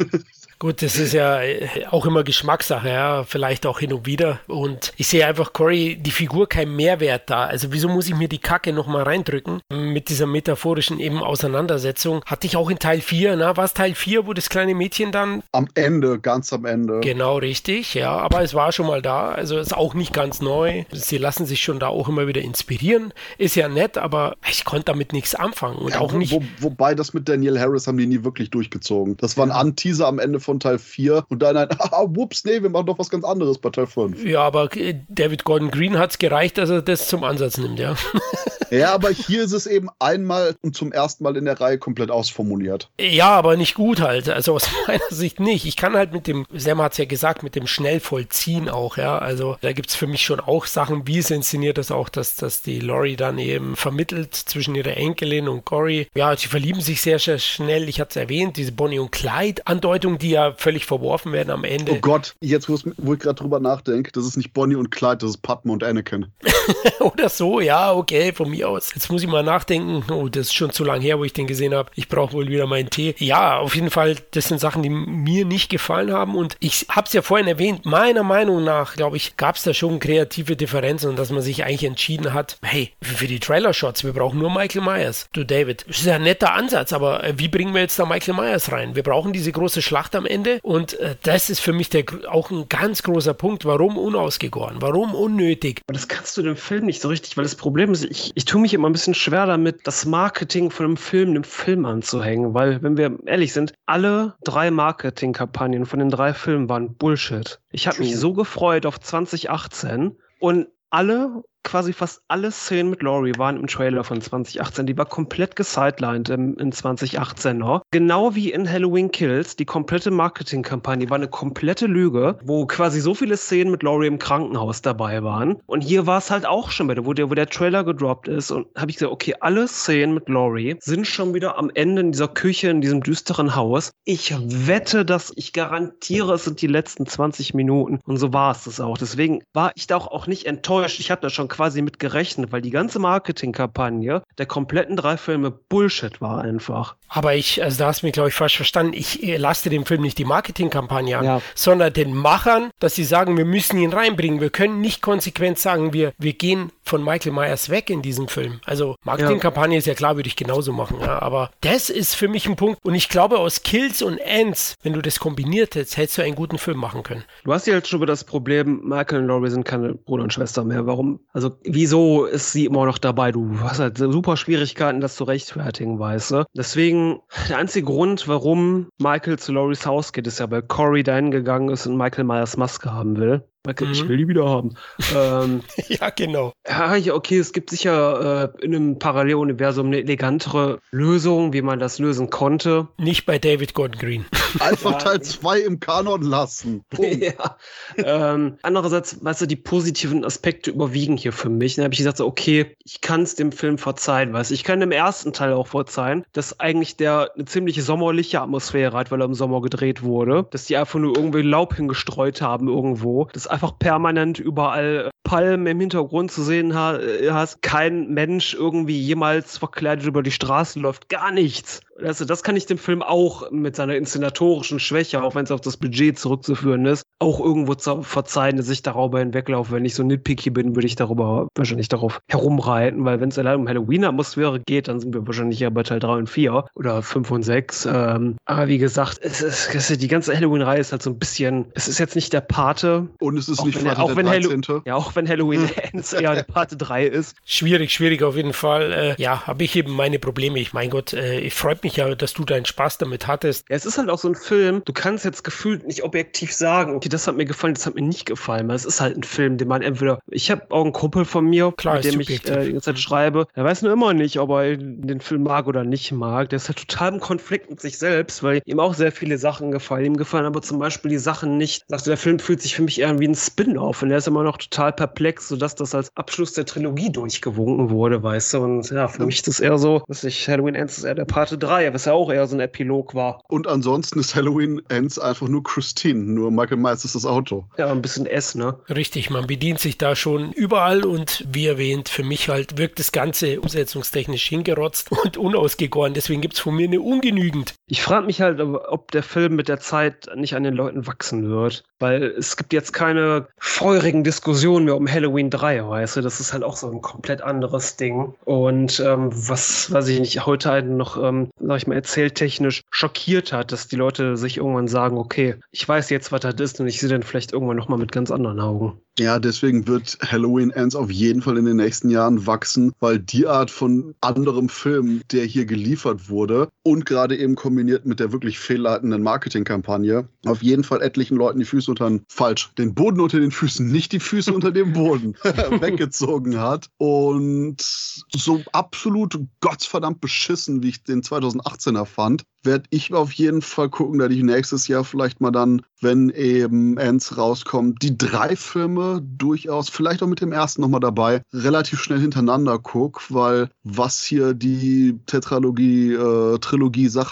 Gut, das ist ja äh, auch immer Geschmackssache, ja, vielleicht auch hin und wieder. Und ich sehe einfach Cory, die Figur kein Mehrwert da. Also wieso muss ich mir die Kacke nochmal reindrücken? Mit dieser metaphorischen eben Auseinandersetzung. Hatte ich auch in Teil 4, na, war es Teil 4, wo das kleine Mädchen dann Am Ende, ganz am Ende. Genau richtig, ja, aber es war schon mal da, also ist auch nicht ganz neu. Sie lassen sich schon da auch immer wieder inspirieren. Ist ja nett, aber ich konnte damit nichts anfangen und Ja, auch nicht. Wo, wobei das mit Daniel Harris haben die nie wirklich durchgezogen. Das war ein Anteaser am Ende von Teil 4 und dann ein, *laughs* ah, whoops, nee, wir machen doch was ganz anderes bei Teil 5. Ja, aber äh, David Gordon Green hat es gereicht, dass er das zum Ansatz nimmt, ja. *laughs* Ja, aber hier ist es eben einmal und zum ersten Mal in der Reihe komplett ausformuliert. Ja, aber nicht gut halt. Also aus *laughs* meiner Sicht nicht. Ich kann halt mit dem, Sam hat es ja gesagt, mit dem schnell vollziehen auch, ja. Also da gibt es für mich schon auch Sachen, wie es inszeniert ist, auch, dass, dass die Laurie dann eben vermittelt zwischen ihrer Enkelin und Cory. Ja, sie verlieben sich sehr, sehr schnell. Ich hatte es erwähnt, diese Bonnie und Clyde-Andeutung, die ja völlig verworfen werden am Ende. Oh Gott, jetzt wo ich gerade drüber nachdenke, das ist nicht Bonnie und Clyde, das ist Padme und Anakin. *laughs* Oder so, ja, okay, von mir aus. Jetzt muss ich mal nachdenken. Oh, das ist schon zu lang her, wo ich den gesehen habe. Ich brauche wohl wieder meinen Tee. Ja, auf jeden Fall, das sind Sachen, die mir nicht gefallen haben. Und ich habe es ja vorhin erwähnt, meiner Meinung nach, glaube ich, gab es da schon kreative Differenzen und dass man sich eigentlich entschieden hat, hey, für die Trailer-Shots, wir brauchen nur Michael Myers. Du, David, das ist ja ein netter Ansatz, aber äh, wie bringen wir jetzt da Michael Myers rein? Wir brauchen diese große Schlacht am Ende und äh, das ist für mich der, auch ein ganz großer Punkt. Warum unausgegoren? Warum unnötig? Aber das kannst du dem Film nicht so richtig, weil das Problem ist, ich, ich tue mich immer ein bisschen schwer damit, das Marketing von einem Film dem Film anzuhängen, weil, wenn wir ehrlich sind, alle drei Marketingkampagnen von den drei Filmen waren Bullshit. Ich habe mich so gefreut auf 2018 und alle quasi fast alle Szenen mit Laurie waren im Trailer von 2018. Die war komplett gesidelined in, in 2018 noch. Genau wie in Halloween Kills. Die komplette Marketingkampagne war eine komplette Lüge, wo quasi so viele Szenen mit Laurie im Krankenhaus dabei waren. Und hier war es halt auch schon wieder, wo der, wo der Trailer gedroppt ist. Und habe ich gesagt, okay, alle Szenen mit Laurie sind schon wieder am Ende in dieser Küche, in diesem düsteren Haus. Ich wette, dass ich garantiere, es sind die letzten 20 Minuten. Und so war es das auch. Deswegen war ich da auch nicht enttäuscht. Ich habe da schon quasi mit gerechnet, weil die ganze Marketingkampagne der kompletten drei Filme Bullshit war einfach. Aber ich, also da hast du mich, glaube ich, falsch verstanden. Ich äh, laste dem Film nicht die Marketingkampagne an, ja. sondern den Machern, dass sie sagen, wir müssen ihn reinbringen. Wir können nicht konsequent sagen, wir, wir gehen von Michael Myers weg in diesem Film. Also Marketingkampagne ja. ist ja klar, würde ich genauso machen. Ja. Aber das ist für mich ein Punkt. Und ich glaube, aus Kills und Ends, wenn du das kombiniert hättest, hättest du einen guten Film machen können. Du hast ja jetzt schon über das Problem, Michael und Laurie sind keine Bruder und Schwester mehr. Warum? Also wieso ist sie immer noch dabei? Du hast halt super Schwierigkeiten, das zu rechtfertigen, weißt du? Deswegen, der einzige Grund, warum Michael zu Loris Haus geht, ist ja, weil Corey dahin gegangen ist und Michael Myers Maske haben will. Michael, mhm. ich will die wieder haben. ähm, *laughs* ja, genau. Ja, okay, es gibt sicher äh, in einem Paralleluniversum eine elegantere Lösung, wie man das lösen konnte. Nicht bei David Gordon Green. *laughs* Einfach ja, Teil 2 im Kanon lassen. *laughs* ja. ähm, andererseits, weißt du, die positiven Aspekte überwiegen hier für mich. Dann habe ich gesagt, so, okay, ich kann es dem Film verzeihen, weißt du. Ich kann dem ersten Teil auch verzeihen, dass eigentlich der eine ziemlich sommerliche Atmosphäre hat, weil er im Sommer gedreht wurde. Dass die einfach nur irgendwie Laub hingestreut haben irgendwo. Das einfach permanent überall Palmen im Hintergrund zu sehen äh, hast. Kein Mensch irgendwie jemals verkleidet über die Straße läuft. Gar nichts. Also das kann ich dem Film auch mit seiner inszenatorischen Schwäche, auch wenn es auf das Budget zurückzuführen ist, auch irgendwo verzeihen, dass ich darüber hinweglaufe. Wenn ich so nitpicky bin, würde ich darüber wahrscheinlich darauf herumreiten, weil wenn es allein um Halloween-Atmosphäre geht, dann sind wir wahrscheinlich ja bei Teil 3 und 4 oder 5 und 6. Ähm, aber wie gesagt, es ist, es ist, die ganze Halloween-Reihe ist halt so ein bisschen, es ist jetzt nicht der Pate. Und es ist auch nicht wenn, auch wenn Halloween, Ja, auch wenn Halloween Ends eher der Pate 3 ist. Schwierig, schwierig auf jeden Fall. Äh, ja, habe ich eben meine Probleme. Ich mein Gott, äh, ich freut mich ja, dass du deinen Spaß damit hattest. Ja, es ist halt auch so ein Film, du kannst jetzt gefühlt nicht objektiv sagen, okay, das hat mir gefallen, das hat mir nicht gefallen, weil es ist halt ein Film, den man entweder, ich habe auch einen Kumpel von mir, Klar, mit dem ich äh, die ganze Zeit schreibe, der weiß nur immer nicht, ob er den Film mag oder nicht mag. Der ist halt total im Konflikt mit sich selbst, weil ihm auch sehr viele Sachen gefallen. Ihm gefallen aber zum Beispiel die Sachen nicht. Sagst du, der Film fühlt sich für mich eher wie ein Spin-off und er ist immer noch total perplex, sodass das als Abschluss der Trilogie durchgewunken wurde, weißt du. Und ja, für mich ist das eher so, dass ich Halloween Ends ist eher der Parte 3, was ja auch eher so ein Epilog war. Und ansonsten ist Halloween Ends einfach nur Christine, nur Michael Myers ist das Auto. Ja, ein bisschen S, ne? Richtig, man bedient sich da schon überall und wie erwähnt, für mich halt wirkt das Ganze umsetzungstechnisch hingerotzt und unausgegoren. Deswegen gibt es von mir eine ungenügend. Ich frage mich halt, ob der Film mit der Zeit nicht an den Leuten wachsen wird. Weil es gibt jetzt keine feurigen Diskussionen mehr um Halloween 3, weißt du? Das ist halt auch so ein komplett anderes Ding. Und ähm, was, was ich nicht heute halt noch, ähm, sag ich mal, erzähltechnisch schockiert hat, dass die Leute sich irgendwann sagen, okay, ich weiß jetzt, was das ist und ich sehe dann vielleicht irgendwann nochmal mit ganz anderen Augen. Ja, deswegen wird Halloween Ends auf jeden Fall in den nächsten Jahren wachsen, weil die Art von anderem Film, der hier geliefert wurde und gerade eben kombiniert mit der wirklich fehlleitenden Marketingkampagne, auf jeden Fall etlichen Leuten die Füße unter den, falsch, den Boden unter den Füßen, nicht die Füße unter dem Boden *laughs* *laughs* weggezogen hat. Und so absolut gottverdammt beschissen, wie ich den 2018er fand, werde ich auf jeden Fall gucken, dass ich nächstes Jahr vielleicht mal dann, wenn eben Ends rauskommt, die drei Filme durchaus, vielleicht auch mit dem ersten nochmal dabei, relativ schnell hintereinander gucke, weil was hier die Tetralogie, äh,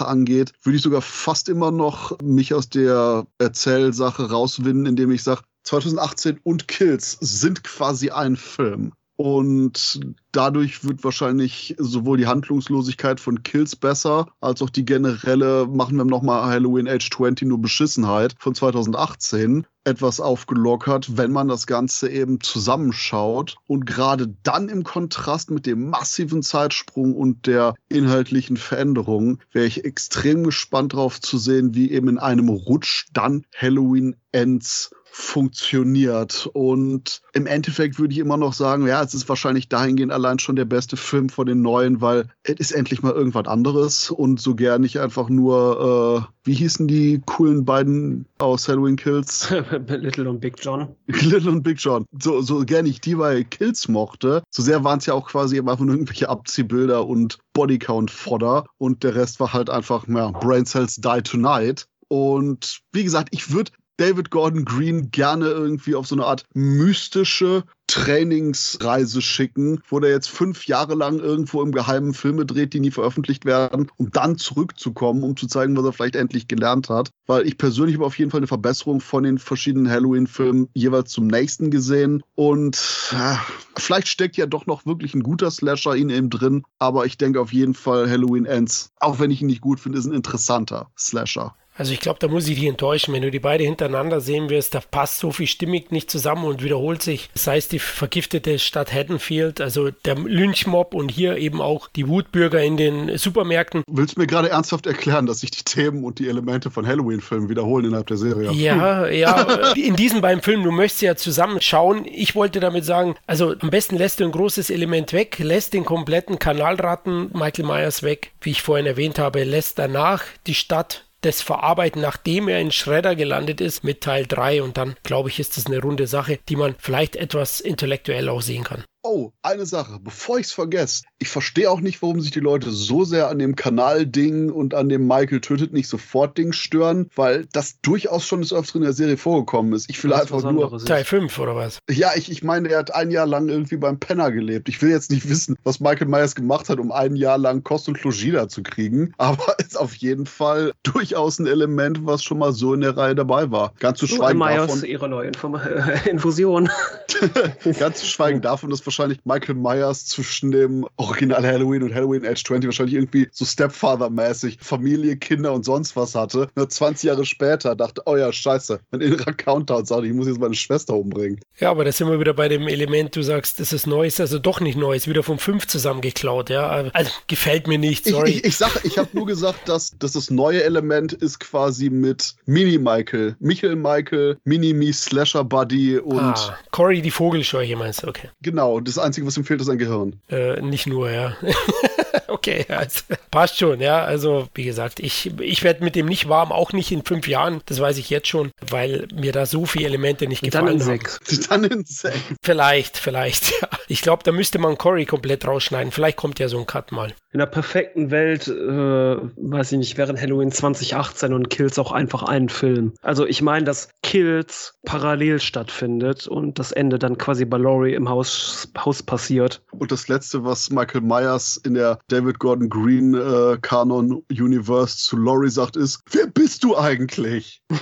angeht, würde ich sogar fast immer noch mich aus der Erzählsache rauswinden, indem ich sage, 2018 und Kills sind quasi ein Film. Und dadurch wird wahrscheinlich sowohl die Handlungslosigkeit von Kills besser, als auch die generelle, machen wir nochmal Halloween Age 20 nur Beschissenheit von 2018 etwas aufgelockert, wenn man das Ganze eben zusammenschaut. Und gerade dann im Kontrast mit dem massiven Zeitsprung und der inhaltlichen Veränderung wäre ich extrem gespannt darauf zu sehen, wie eben in einem Rutsch dann Halloween Ends funktioniert. Und im Endeffekt würde ich immer noch sagen, ja, es ist wahrscheinlich dahingehend allein schon der beste Film von den neuen, weil es ist endlich mal irgendwas anderes und so gern nicht einfach nur, äh, wie hießen die coolen beiden aus Halloween Kills? *laughs* Little und Big John. *laughs* Little und Big John. So, so gern ich die bei Kills mochte, so sehr waren es ja auch quasi einfach nur irgendwelche Abziehbilder und Bodycount-Fodder und der Rest war halt einfach, ja, Brain Cells Die Tonight. Und wie gesagt, ich würde David Gordon Green gerne irgendwie auf so eine Art mystische Trainingsreise schicken, wo der jetzt fünf Jahre lang irgendwo im Geheimen Filme dreht, die nie veröffentlicht werden, um dann zurückzukommen, um zu zeigen, was er vielleicht endlich gelernt hat. Weil ich persönlich habe auf jeden Fall eine Verbesserung von den verschiedenen Halloween-Filmen jeweils zum nächsten gesehen. Und äh, vielleicht steckt ja doch noch wirklich ein guter Slasher in ihm drin. Aber ich denke auf jeden Fall, Halloween Ends, auch wenn ich ihn nicht gut finde, ist ein interessanter Slasher. Also ich glaube, da muss ich dich enttäuschen. Wenn du die beide hintereinander sehen wirst, da passt so viel stimmig nicht zusammen und wiederholt sich. Das heißt, die vergiftete Stadt Haddonfield, also der Lynchmob und hier eben auch die Wutbürger in den Supermärkten. Willst du mir gerade ernsthaft erklären, dass sich die Themen und die Elemente von Halloween-Filmen wiederholen innerhalb der Serie? Ja, ja. *laughs* In diesen beiden Filmen, du möchtest ja zusammenschauen. Ich wollte damit sagen, also am besten lässt du ein großes Element weg, lässt den kompletten Kanalratten Michael Myers weg, wie ich vorhin erwähnt habe, lässt danach die Stadt das verarbeiten, nachdem er in Schredder gelandet ist mit Teil 3 und dann glaube ich, ist das eine runde Sache, die man vielleicht etwas intellektuell auch sehen kann. Oh, eine Sache, bevor ich es vergesse. Ich verstehe auch nicht, warum sich die Leute so sehr an dem Kanal-Ding und an dem Michael tötet nicht sofort Ding stören, weil das durchaus schon des Öfteren in der Serie vorgekommen ist. Ich will einfach nur. Teil 5 oder was? Ja, ich, ich meine, er hat ein Jahr lang irgendwie beim Penner gelebt. Ich will jetzt nicht wissen, was Michael Myers gemacht hat, um ein Jahr lang Kost und Logis zu kriegen, *laughs* aber ist auf jeden Fall durchaus ein Element, was schon mal so in der Reihe dabei war. Ganz zu schweigen Myers, davon. ihre neue Inform *laughs* Infusion. *laughs* ganz zu schweigen davon, dass wahrscheinlich Michael Myers zwischen dem Original Halloween und Halloween Age 20 wahrscheinlich irgendwie so Stepfather-mäßig Familie, Kinder und sonst was hatte. Nur 20 Jahre später dachte, oh ja, scheiße, mein innerer Countdown sagt, ich muss jetzt meine Schwester umbringen. Ja, aber da sind wir wieder bei dem Element, du sagst, das ist Neues, also doch nicht Neues, wieder vom 5 zusammengeklaut, ja. Also gefällt mir nicht, sorry. Ich, ich, ich sag, ich habe nur gesagt, dass, dass das neue Element ist quasi mit Mini-Michael, Michael Michael, Mini-Me Slasher Buddy und. Ah, Cory die Vogelscheuche meinst du, okay. Genau, das Einzige, was ihm fehlt, ist ein Gehirn. Äh, nicht nur, ja. *laughs* okay, also, passt schon, ja. Also, wie gesagt, ich, ich werde mit dem nicht warm, auch nicht in fünf Jahren, das weiß ich jetzt schon, weil mir da so viele Elemente nicht gefallen Dann in sechs. Dann in sechs. Vielleicht, vielleicht, *laughs* ja. Ich glaube, da müsste man Cory komplett rausschneiden. Vielleicht kommt ja so ein Cut mal. In der perfekten Welt, äh, weiß ich nicht, wären Halloween 2018 und Kills auch einfach ein Film. Also ich meine, dass Kills parallel stattfindet und das Ende dann quasi bei Laurie im Haus, Haus passiert. Und das letzte, was Michael Myers in der David Gordon Green äh, Canon Universe zu Laurie sagt, ist: Wer bist du eigentlich? *laughs*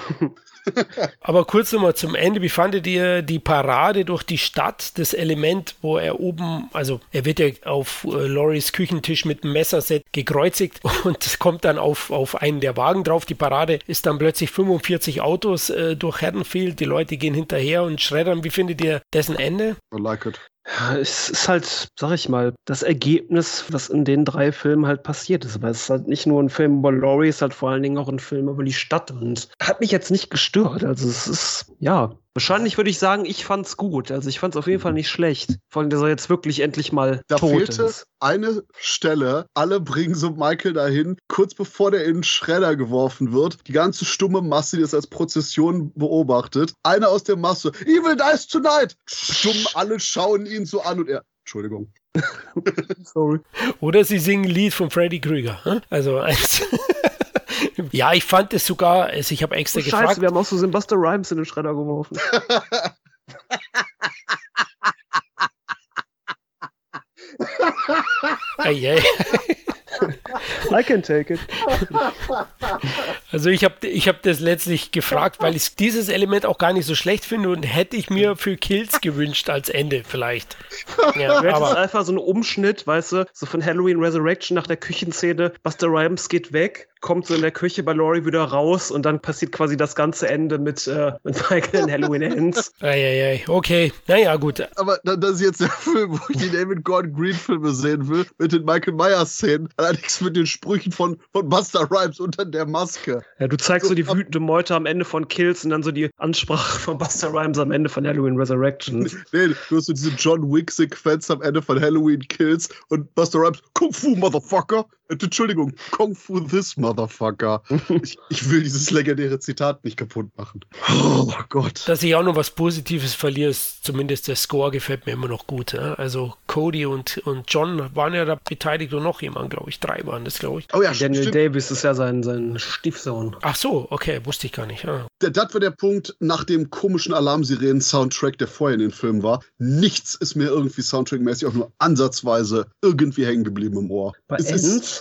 Aber kurz nochmal zum Ende. Wie fandet ihr die Parade durch die Stadt? Das Element, wo er oben, also er wird ja auf äh, Loris Küchentisch mit einem Messerset gekreuzigt *laughs* und kommt dann auf, auf einen der Wagen drauf. Die Parade ist dann plötzlich 45 Autos äh, durch Haddonfield. Die Leute gehen hinterher und schreddern. Wie findet ihr dessen Ende? I like it. Ja, es ist halt, sag ich mal, das Ergebnis, was in den drei Filmen halt passiert ist. Weil es ist halt nicht nur ein Film über Laurie, es ist halt vor allen Dingen auch ein Film über die Stadt und hat mich jetzt nicht gestört. Also es ist, ja, Wahrscheinlich würde ich sagen, ich fand's gut. Also ich fand's auf jeden Fall nicht schlecht. Vor allem, dass er jetzt wirklich endlich mal da tot fehlte ist. eine Stelle. Alle bringen so Michael dahin, kurz bevor der in den Schredder geworfen wird. Die ganze stumme Masse, die das als Prozession beobachtet. Einer aus der Masse. Evil dies tonight! Stumm, alle schauen ihn so an und er. Entschuldigung. *laughs* Sorry. Oder sie singen ein Lied von Freddy Krüger. Also eins. *laughs* *laughs* ja, ich fand es sogar, also ich habe extra oh, gefragt. Scheiße, wir haben auch so Buster Rhymes in den Schredder geworfen. Eieiei. *laughs* *laughs* I can take it. Also ich habe ich hab das letztlich gefragt, weil ich dieses Element auch gar nicht so schlecht finde und hätte ich mir für Kills gewünscht als Ende vielleicht. Ja, du aber einfach so einen Umschnitt, weißt du, so von Halloween Resurrection nach der Küchenszene, Buster Rhymes geht weg, kommt so in der Küche bei Laurie wieder raus und dann passiert quasi das ganze Ende mit, äh, mit Michael in Halloween Ends. Eieiei, okay, naja, gut. Aber das ist jetzt der Film, wo ich die David Gordon Green Filme sehen will, mit den Michael Myers Szenen, allerdings mit den Sprüchen von, von Buster Rhymes unter der Maske. Ja, du zeigst so, so die wütende Meute am Ende von Kills und dann so die Ansprache von Buster Rhymes am Ende von Halloween Resurrections. *laughs* Nee, du hast so diese John Wick-Sequenz am Ende von Halloween Kills und Buster Rhymes, Kung Fu, Motherfucker. Äh, Entschuldigung, Kung Fu this Motherfucker. *laughs* ich, ich, will dieses legendäre Zitat nicht kaputt machen. Oh Gott. Dass ich auch noch was Positives verliere, ist zumindest der Score gefällt mir immer noch gut. Ja? Also Cody und, und John waren ja da beteiligt und noch jemand, glaube ich. Drei waren das, glaube ich. Oh ja, Daniel stimmt. Davis ist ja sein, sein Stiefsohn. Ach so, okay, wusste ich gar nicht. Ja. Das war der Punkt nach dem komischen Alarmsirenen-Soundtrack, der vorher in den Filmen war. Nichts ist mir irgendwie soundtrackmäßig auch nur ansatzweise irgendwie hängen geblieben im Ohr. Bei es Ends?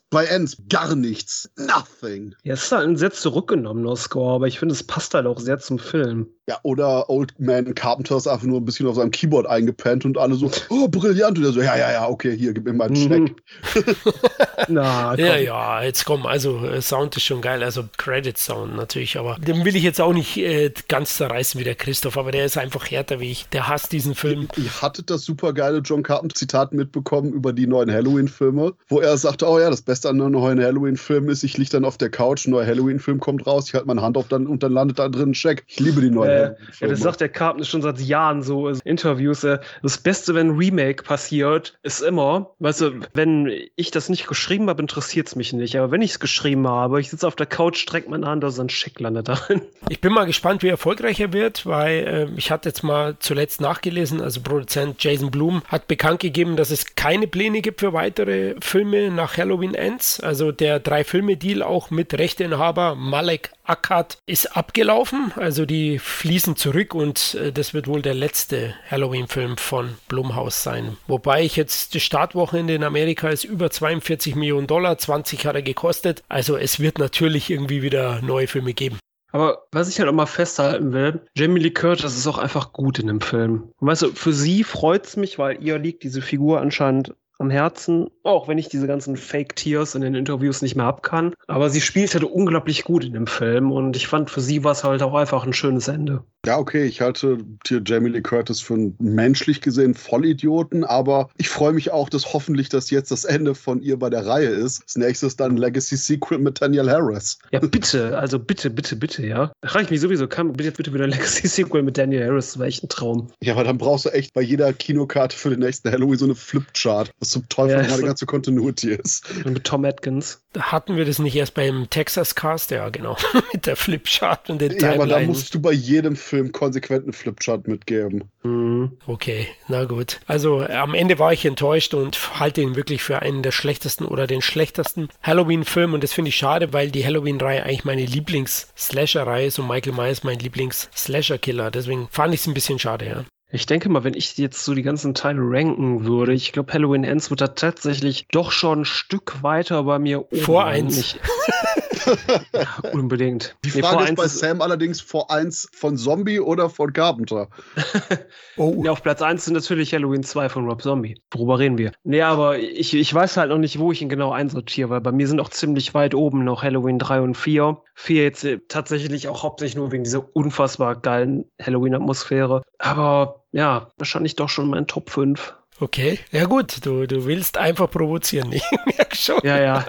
bei Ends gar nichts. Nothing. Ja, es ist halt ein sehr zurückgenommener Score, aber ich finde, es passt halt auch sehr zum Film. Ja, oder Old Man Carpenter ist einfach nur ein bisschen auf seinem Keyboard eingepennt und alle so, oh, brillant. Und er so, ja, ja, ja, okay, hier, gib mir mal einen Schneck. *laughs* Na, ja, ja, jetzt komm, also äh, Sound ist schon geil, also Credit Sound natürlich, aber den will ich jetzt auch nicht äh, ganz zerreißen wie der Christoph, aber der ist einfach härter wie ich. Der hasst diesen Film. Ihr, ihr hattet das super geile John Carpenter Zitat mitbekommen über die neuen Halloween-Filme, wo er sagte, oh ja, das Beste an einem neuen Halloween-Film ist, ich liege dann auf der Couch, ein neuer Halloween-Film kommt raus, ich halte meine Hand auf dann und dann landet da drin ein Scheck. Ich liebe die neuen äh, Ja, das sagt der Carpenter schon seit Jahren so in Interviews. Äh, das Beste, wenn ein Remake passiert, ist immer, weißt du, wenn ich das nicht geschrieben habe, interessiert es mich nicht. Aber wenn ich es geschrieben habe, ich sitze auf der Couch, streckt meine Hand, da ist ein Scheck landet darin. *laughs* Ich bin mal gespannt, wie erfolgreich er wird, weil äh, ich hatte jetzt mal zuletzt nachgelesen, also Produzent Jason Blum hat bekannt gegeben, dass es keine Pläne gibt für weitere Filme nach Halloween Ends. Also der Drei-Filme-Deal auch mit Rechteinhaber Malek Akkad ist abgelaufen. Also die fließen zurück und äh, das wird wohl der letzte Halloween-Film von Blumhaus sein. Wobei ich jetzt das Startwochenende in Amerika ist über 42 Millionen Dollar, 20 hat er gekostet. Also es wird natürlich irgendwie wieder neue Filme geben. Aber was ich halt auch mal festhalten will, Jamie Lee Curtis ist auch einfach gut in dem Film. Und weißt du, für sie freut es mich, weil ihr liegt diese Figur anscheinend am Herzen, auch wenn ich diese ganzen Fake Tears in den Interviews nicht mehr ab kann. Aber sie spielt halt unglaublich gut in dem Film und ich fand für sie war es halt auch einfach ein schönes Ende. Ja, okay, ich halte hier Jamie Lee Curtis für einen menschlich gesehen Vollidioten, aber ich freue mich auch, dass hoffentlich das jetzt das Ende von ihr bei der Reihe ist. Das nächste ist dann Legacy Sequel mit Daniel Harris. Ja, bitte, also bitte, bitte, bitte, ja. Da frage ich mich sowieso, kann bitte, bitte wieder Legacy Sequel mit Daniel Harris, das wäre echt ein Traum. Ja, aber dann brauchst du echt bei jeder Kinokarte für den nächsten Halloween so eine Flipchart, was zum Teufel ja, ganze Continuity ist. Und mit Tom Atkins. Hatten wir das nicht erst beim Texas Cast? Ja, genau. *laughs* mit der Flipchart und den Ja, aber da musst du bei jedem Film Film konsequenten Flipchart mitgeben. Mhm. Okay, na gut. Also am Ende war ich enttäuscht und halte ihn wirklich für einen der schlechtesten oder den schlechtesten Halloween-Film und das finde ich schade, weil die Halloween-Reihe eigentlich meine Lieblings-Slasher-Reihe ist und Michael Myers mein Lieblings-Slasher-Killer. Deswegen fand ich es ein bisschen schade, ja. Ich denke mal, wenn ich jetzt so die ganzen Teile ranken würde, ich glaube, Halloween Ends wird da tatsächlich doch schon ein Stück weiter bei mir oben. Vor eins. *laughs* unbedingt. Die Frage nee, ist bei Sam allerdings vor eins von Zombie oder von Carpenter. *laughs* oh. Ja, auf Platz eins sind natürlich Halloween 2 von Rob Zombie. Worüber reden wir? Nee, aber ich, ich weiß halt noch nicht, wo ich ihn genau einsortiere, weil bei mir sind auch ziemlich weit oben noch Halloween 3 und 4. 4 jetzt äh, tatsächlich auch hauptsächlich nur wegen dieser unfassbar geilen Halloween-Atmosphäre. Aber ja, wahrscheinlich doch schon mein Top 5. Okay, ja gut, du, du willst einfach provozieren, *laughs* ich merke schon. Ja, ja,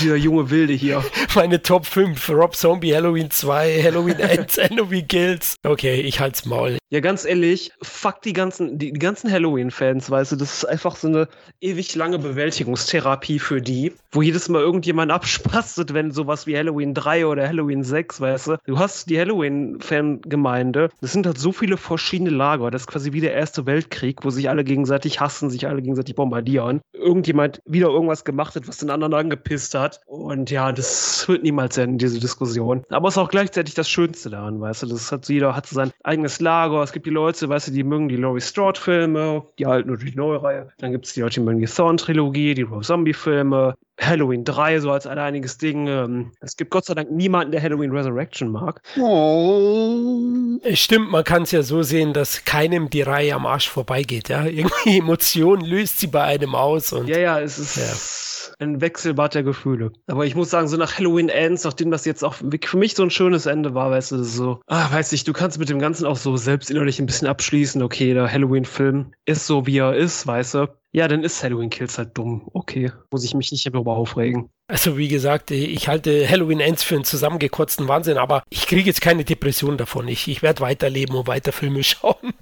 dieser junge Wilde hier. *laughs* Meine Top 5, Rob Zombie, Halloween 2, Halloween 1, Halloween Kills. Okay, ich halt's Maul. Ja, ganz ehrlich, fuck die ganzen, die, die ganzen Halloween-Fans, weißt du, das ist einfach so eine ewig lange Bewältigungstherapie für die, wo jedes Mal irgendjemand *laughs* abspastet, wenn sowas wie Halloween 3 oder Halloween 6, weißt du. Du hast die Halloween-Fangemeinde, das sind halt so viele verschiedene Lager, das ist quasi wie der Erste Weltkrieg, wo sich alle gegenseitig hassen, sich alle gegenseitig bombardieren. Irgendjemand wieder irgendwas gemacht hat, was den anderen angepisst hat. Und ja, das wird niemals enden, diese Diskussion. Aber es ist auch gleichzeitig das Schönste daran, weißt du. Das hat jeder hat sein eigenes Lager. Es gibt die Leute, weißt du, die mögen die Laurie Strode-Filme, die halten nur die neue Reihe. Dann gibt es die Leute, die mögen die Thorn-Trilogie, die Rob Zombie-Filme. Halloween 3 so als alleiniges Ding. Ähm, es gibt Gott sei Dank niemanden, der Halloween Resurrection mag. Oh. Stimmt, man kann es ja so sehen, dass keinem die Reihe am Arsch vorbeigeht. Ja? *laughs* Irgendwie Emotionen löst sie bei einem aus. Und, ja, ja, es ist. Ja ein Wechselbad der Gefühle. Aber ich muss sagen, so nach Halloween Ends, nachdem das jetzt auch für mich so ein schönes Ende war, weißt du, das ist so, ah, weiß ich, du kannst mit dem Ganzen auch so selbst innerlich ein bisschen abschließen, okay, der Halloween-Film ist so, wie er ist, weißt du. Ja, dann ist Halloween Kills halt dumm. Okay, muss ich mich nicht darüber aufregen. Also wie gesagt, ich halte Halloween Ends für einen zusammengekotzten Wahnsinn, aber ich kriege jetzt keine Depression davon. Ich, ich werde weiterleben und weiter Filme *laughs* schauen.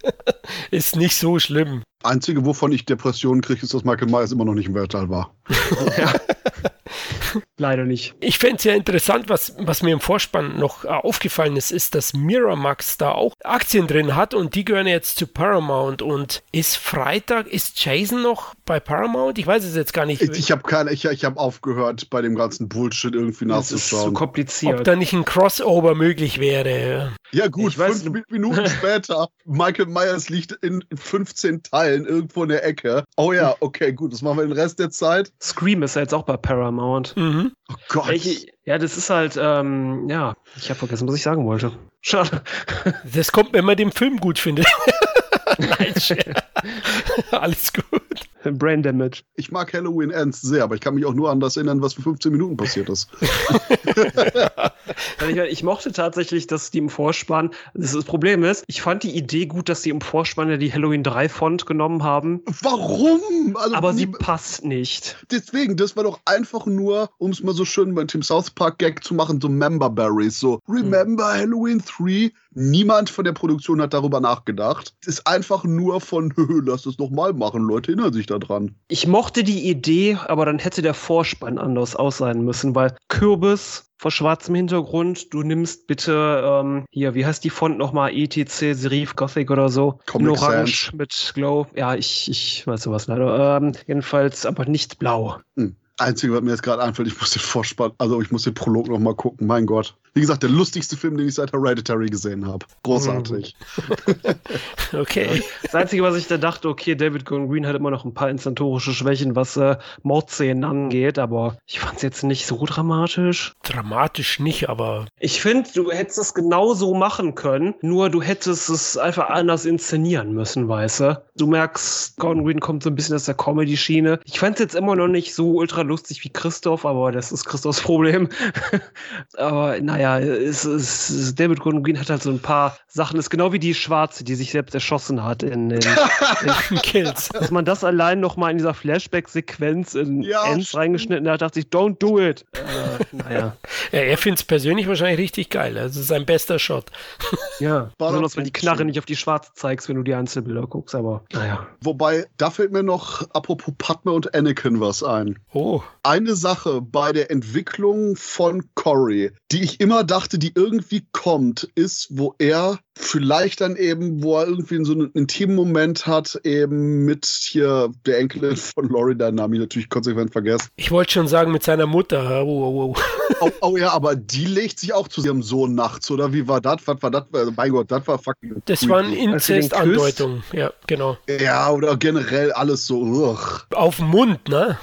ist nicht so schlimm. Einzige, wovon ich Depressionen kriege, ist, dass Michael Myers immer noch nicht im Weltall war. *laughs* ja. *laughs* Leider nicht. Ich fände es ja interessant, was, was mir im Vorspann noch äh, aufgefallen ist, ist, dass Miramax da auch Aktien drin hat und die gehören jetzt zu Paramount. Und ist Freitag, ist Jason noch bei Paramount? Ich weiß es jetzt gar nicht. Ich, ich habe keine, ich, ich habe aufgehört, bei dem ganzen Bullshit irgendwie nachzuschauen. Das ist zu kompliziert. Ob da nicht ein Crossover möglich wäre. Ja, gut, ich fünf weiß, Minuten *laughs* später, Michael Myers liegt in 15 Teilen irgendwo in der Ecke. Oh ja, okay, gut, das machen wir den Rest der Zeit. Scream ist ja jetzt auch bei Paramount. Mhm. Oh Gott. Ich, ja, das ist halt, ähm, ja, ich habe vergessen, was ich sagen wollte. Schade. *laughs* Das kommt, wenn man den Film gut findet. Nein, *laughs* alles gut. *laughs* Brain Damage. Ich mag Halloween Ends sehr, aber ich kann mich auch nur an das erinnern, was für 15 Minuten passiert ist. *laughs* ich, ich, mochte tatsächlich, dass die im Vorspann, das, das, Problem ist, ich fand die Idee gut, dass die im Vorspann ja die Halloween 3 Font genommen haben. Warum? Also, aber sie passt nicht. Deswegen, das war doch einfach nur, um es mal so schön beim Team South Park Gag zu machen, so Member Berries. So, remember hm. Halloween 3? Niemand von der Produktion hat darüber nachgedacht. Es ist einfach nur von, *laughs* lass es nochmal machen, Leute erinnern sich daran. Ich mochte die Idee, aber dann hätte der Vorspann anders aus sein müssen, weil Kürbis vor schwarzem Hintergrund, du nimmst bitte, ähm, hier, wie heißt die Font nochmal? ETC, Serif, Gothic oder so. Comic In Orange Sans. mit Glow. Ja, ich, ich weiß sowas leider. Ähm, jedenfalls aber nicht blau. Hm. Einzige, was mir jetzt gerade einfällt, ich muss den Vorspann, also ich muss den Prolog noch mal gucken. Mein Gott. Wie gesagt, der lustigste Film, den ich seit Hereditary gesehen habe. Großartig. *laughs* okay. Das Einzige, was ich da dachte, okay, David Gordon Green hat immer noch ein paar inszentorische Schwächen, was äh, Mordszenen angeht, aber ich fand es jetzt nicht so dramatisch. Dramatisch nicht, aber. Ich finde, du hättest es genauso machen können, nur du hättest es einfach anders inszenieren müssen, weißt du? Du merkst, Gordon Green kommt so ein bisschen aus der Comedy-Schiene. Ich fand es jetzt immer noch nicht so ultra lustig wie Christoph, aber das ist Christophs Problem. *laughs* aber naja, ja, es, es, David Gordon Green hat halt so ein paar Sachen. Ist genau wie die Schwarze, die sich selbst erschossen hat in, in, *laughs* in Kills. Dass man das allein noch mal in dieser Flashback-Sequenz in ja, Ends reingeschnitten hat, dachte ich, don't do it. Äh, naja. Ja, er findet es persönlich wahrscheinlich richtig geil. Also sein bester Shot. *laughs* ja, besonders wenn die Knarre nicht auf die Schwarze zeigst, wenn du die Einzelbilder guckst, aber naja. Wobei, da fällt mir noch, apropos Padme und Anakin, was ein. Oh. Eine Sache bei der Entwicklung von Cory, die ich immer dachte, die irgendwie kommt, ist, wo er vielleicht dann eben, wo er irgendwie so einen intimen Moment hat, eben mit hier der Enkelin von Laurie, der Name natürlich konsequent vergessen. Ich wollte schon sagen, mit seiner Mutter. Oh, oh, oh. oh, oh ja, aber die legt sich auch zu ihrem Sohn nachts, oder wie war das? Was war das? Mein Gott, das war fucking. Das waren Inzest-Andeutungen, ja, genau. Ja, oder generell alles so. Ugh. Auf den Mund, ne?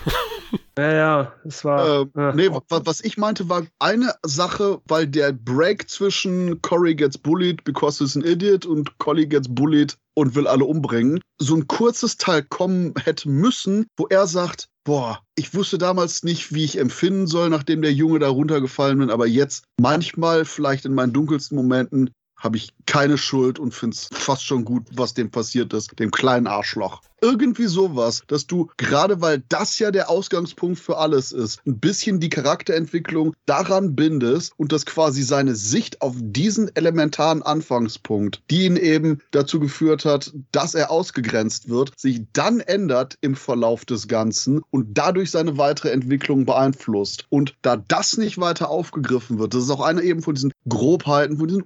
Ja, ja, es war. Äh, ja. Nee, was ich meinte, war eine Sache, weil der Break zwischen Cory gets bullied because he's an idiot und Collie gets bullied und will alle umbringen, so ein kurzes Teil kommen hätte müssen, wo er sagt, boah, ich wusste damals nicht, wie ich empfinden soll, nachdem der Junge da runtergefallen bin, aber jetzt manchmal, vielleicht in meinen dunkelsten Momenten, habe ich keine Schuld und finde es fast schon gut, was dem passiert ist, dem kleinen Arschloch. Irgendwie sowas, dass du, gerade weil das ja der Ausgangspunkt für alles ist, ein bisschen die Charakterentwicklung daran bindest und das quasi seine Sicht auf diesen elementaren Anfangspunkt, die ihn eben dazu geführt hat, dass er ausgegrenzt wird, sich dann ändert im Verlauf des Ganzen und dadurch seine weitere Entwicklung beeinflusst. Und da das nicht weiter aufgegriffen wird, das ist auch eine eben von diesen Grobheiten, von diesen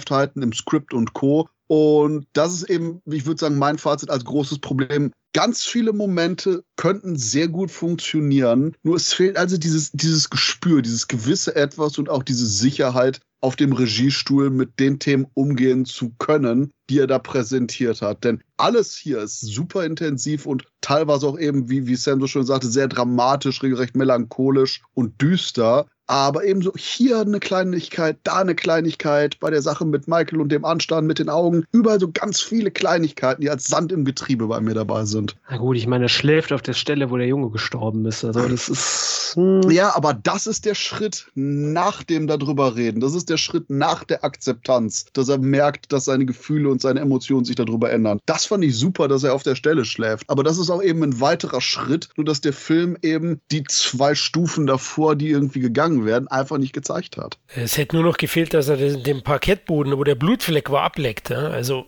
Unausgereiftheiten im Skript und Co., und das ist eben, ich würde sagen, mein Fazit als großes Problem. Ganz viele Momente könnten sehr gut funktionieren, nur es fehlt also dieses, dieses Gespür, dieses gewisse Etwas und auch diese Sicherheit, auf dem Regiestuhl mit den Themen umgehen zu können, die er da präsentiert hat. Denn alles hier ist super intensiv und teilweise auch eben, wie, wie Sam so schön sagte, sehr dramatisch, regelrecht melancholisch und düster. Aber ebenso hier eine Kleinigkeit, da eine Kleinigkeit, bei der Sache mit Michael und dem Anstand mit den Augen. Überall so ganz viele Kleinigkeiten, die als Sand im Getriebe bei mir dabei sind. Na gut, ich meine, er schläft auf der Stelle, wo der Junge gestorben ist. Also das ist. Hm. Ja, aber das ist der Schritt nach dem darüber reden. Das ist der Schritt nach der Akzeptanz, dass er merkt, dass seine Gefühle und seine Emotionen sich darüber ändern. Das fand ich super, dass er auf der Stelle schläft. Aber das ist auch eben ein weiterer Schritt, nur dass der Film eben die zwei Stufen davor, die irgendwie gegangen werden, einfach nicht gezeigt hat. Es hätte nur noch gefehlt, dass er den, den Parkettboden, wo der Blutfleck war, ableckt. Ja? Also,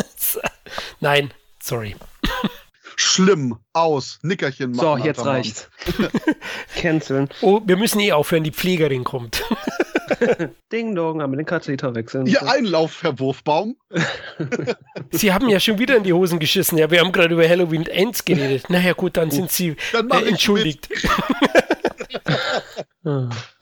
*laughs* nein, sorry. Schlimm, aus, Nickerchen machen. So, jetzt reicht's. *laughs* Canceln. Oh, wir müssen eh aufhören, die Pflegerin kommt. *laughs* Ding Dong, haben wir den Katheter wechseln. Ihr Einlauf, Herr Wurfbaum. Sie haben ja schon wieder in die Hosen geschissen. Ja, wir haben gerade über Halloween Ends geredet. Naja, gut, dann sind Sie Dann äh, entschuldigt. *laughs*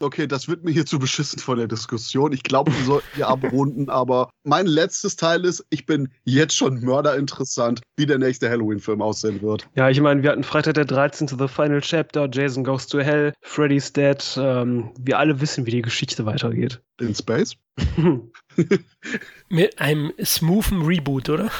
Okay, das wird mir hier zu beschissen von der Diskussion. Ich glaube, wir sollten hier abrunden, aber mein letztes Teil ist, ich bin jetzt schon mörderinteressant, wie der nächste Halloween-Film aussehen wird. Ja, ich meine, wir hatten Freitag der 13. The Final Chapter, Jason Goes to Hell, Freddy's Dead. Ähm, wir alle wissen, wie die Geschichte weitergeht. In Space? *laughs* Mit einem smoothen Reboot, oder?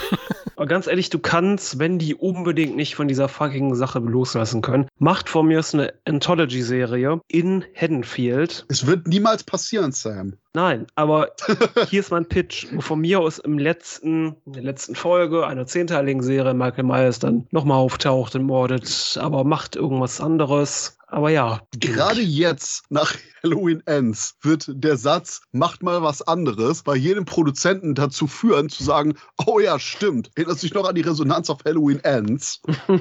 Aber ganz ehrlich, du kannst, wenn die unbedingt nicht von dieser fucking Sache loslassen können, macht von mir aus eine Anthology-Serie in Haddonfield. Es wird niemals passieren, Sam. Nein, aber *laughs* hier ist mein Pitch. Von mir aus im letzten, in der letzten Folge einer zehnteiligen Serie Michael Myers dann nochmal auftaucht und mordet, aber macht irgendwas anderes. Aber ja. Gerade jetzt, nach Halloween Ends, wird der Satz, macht mal was anderes, bei jedem Produzenten dazu führen, zu sagen, oh ja, stimmt, erinnert sich noch an die Resonanz auf Halloween Ends. *laughs*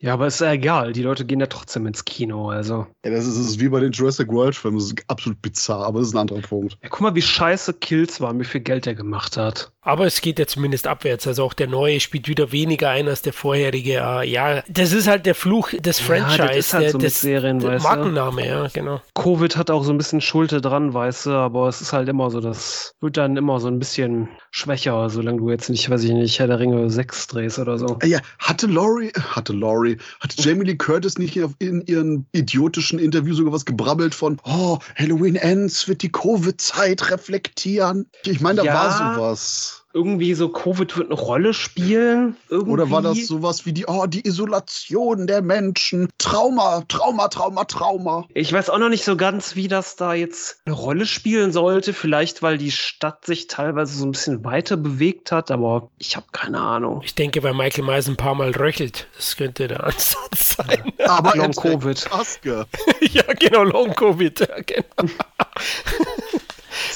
Ja, aber ist ja egal. Die Leute gehen ja trotzdem ins Kino, also. Ja, das ist, das ist wie bei den Jurassic World Filmen, das ist absolut bizarr, aber das ist ein anderer Punkt. Ja, guck mal, wie scheiße Kills waren, wie viel Geld er gemacht hat. Aber es geht ja zumindest abwärts. Also auch der neue spielt wieder weniger ein als der vorherige. Äh, ja, das ist halt der Fluch des Ja, Franchise, das ist halt der, so mit des, Serien, der weißt du. Markenname, ja, genau. Covid hat auch so ein bisschen Schuld dran, weißt du, aber es ist halt immer so, das wird dann immer so ein bisschen schwächer, solange du jetzt nicht, weiß ich nicht, Herr der Ringe 6 drehst oder so. Ja, hatte Laurie, hatte Laurie, hatte Jamie Lee Curtis nicht in, in ihren idiotischen Interview sogar was gebrabbelt von, oh, Halloween Ends wird die Covid-Zeit reflektieren? Ich meine, da Ja. war sowas. Irgendwie so, Covid wird eine Rolle spielen. Irgendwie. Oder war das sowas wie die, oh, die Isolation der Menschen, Trauma, Trauma, Trauma, Trauma? Ich weiß auch noch nicht so ganz, wie das da jetzt eine Rolle spielen sollte. Vielleicht, weil die Stadt sich teilweise so ein bisschen weiter bewegt hat, aber ich habe keine Ahnung. Ich denke, weil Michael Myers ein paar Mal röchelt. Das könnte der Ansatz sein. *laughs* Aber Long Covid. Maske. *laughs* ja, genau, Long Covid. Ja, genau. *laughs*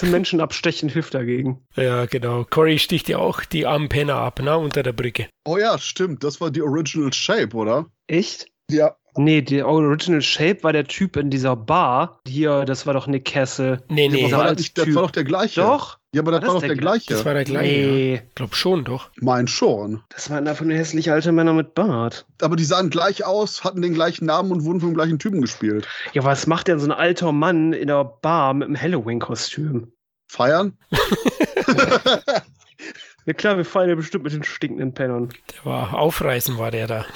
Zum Menschen abstechen hilft dagegen. ja, genau. Cory sticht ja auch die armen Penner ab, ne, unter der Brücke. Oh ja, stimmt, das war die Original Shape, oder? Echt? Ja. Nee, der Original Shape war der Typ in dieser Bar. Hier, das war doch Nick Castle. Nee, Ja, nee, dieser war das, alte nicht, das war doch der gleiche. Doch? Ja, aber das War war, das doch der der gleiche. das war der gleiche. Ja. Nee, Glaub schon, doch. mein schon. das waren einfach nur hässliche alte Männer mit Bart. Aber die sahen gleich aus, hatten den gleichen Namen und wurden vom gleichen Typen gespielt. Ja, was macht denn so ein alter Mann in der Bar mit einem Halloween-Kostüm? Feiern? *laughs* Ja klar, wir feiern ja bestimmt mit den stinkenden Pennern. Der war aufreißen, war der da. *laughs*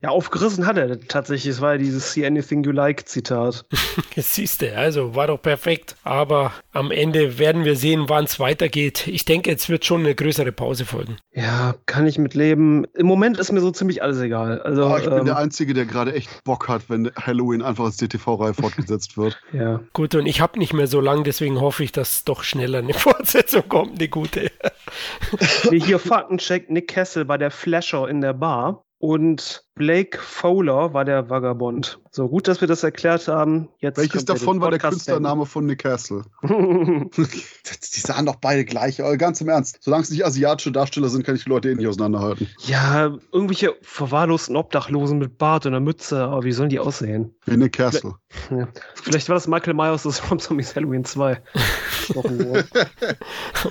Ja, aufgerissen hat er tatsächlich. Es war ja dieses See Anything You Like Zitat. *laughs* Jetzt siehst du, also war doch perfekt. Aber am Ende werden wir sehen, wann es weitergeht. Ich denke, jetzt wird schon eine größere Pause folgen. Ja, kann ich mit leben. Im Moment ist mir so ziemlich alles egal. Also, Oh, ich bin ähm, der Einzige, der gerade echt Bock hat, wenn Halloween einfach als DTV-Reihe fortgesetzt wird. *laughs* ja. Gut, und ich habe nicht mehr so lang, deswegen hoffe ich, dass doch schneller eine *laughs* Fortsetzung kommt, eine gute. Hier Faktencheck, Nick Kessel war der Flasher in der Bar und Blake Fowler war der Vagabond. So, gut, dass wir das erklärt haben. Jetzt Welches davon war der Künstlername von Nick Castle? *laughs* Die sahen doch beide gleich, aber ganz im Ernst. Solange es nicht asiatische Darsteller sind, kann ich die Leute eh nicht auseinanderhalten. ja, irgendwelche verwahrlosten Obdachlosen mit Bart und einer Mütze, aber wie sollen die aussehen? Wie Nick Castle. *laughs* Ja. Vielleicht war das Michael Myers aus Rob Zombies Halloween 2. Gestochen wurde.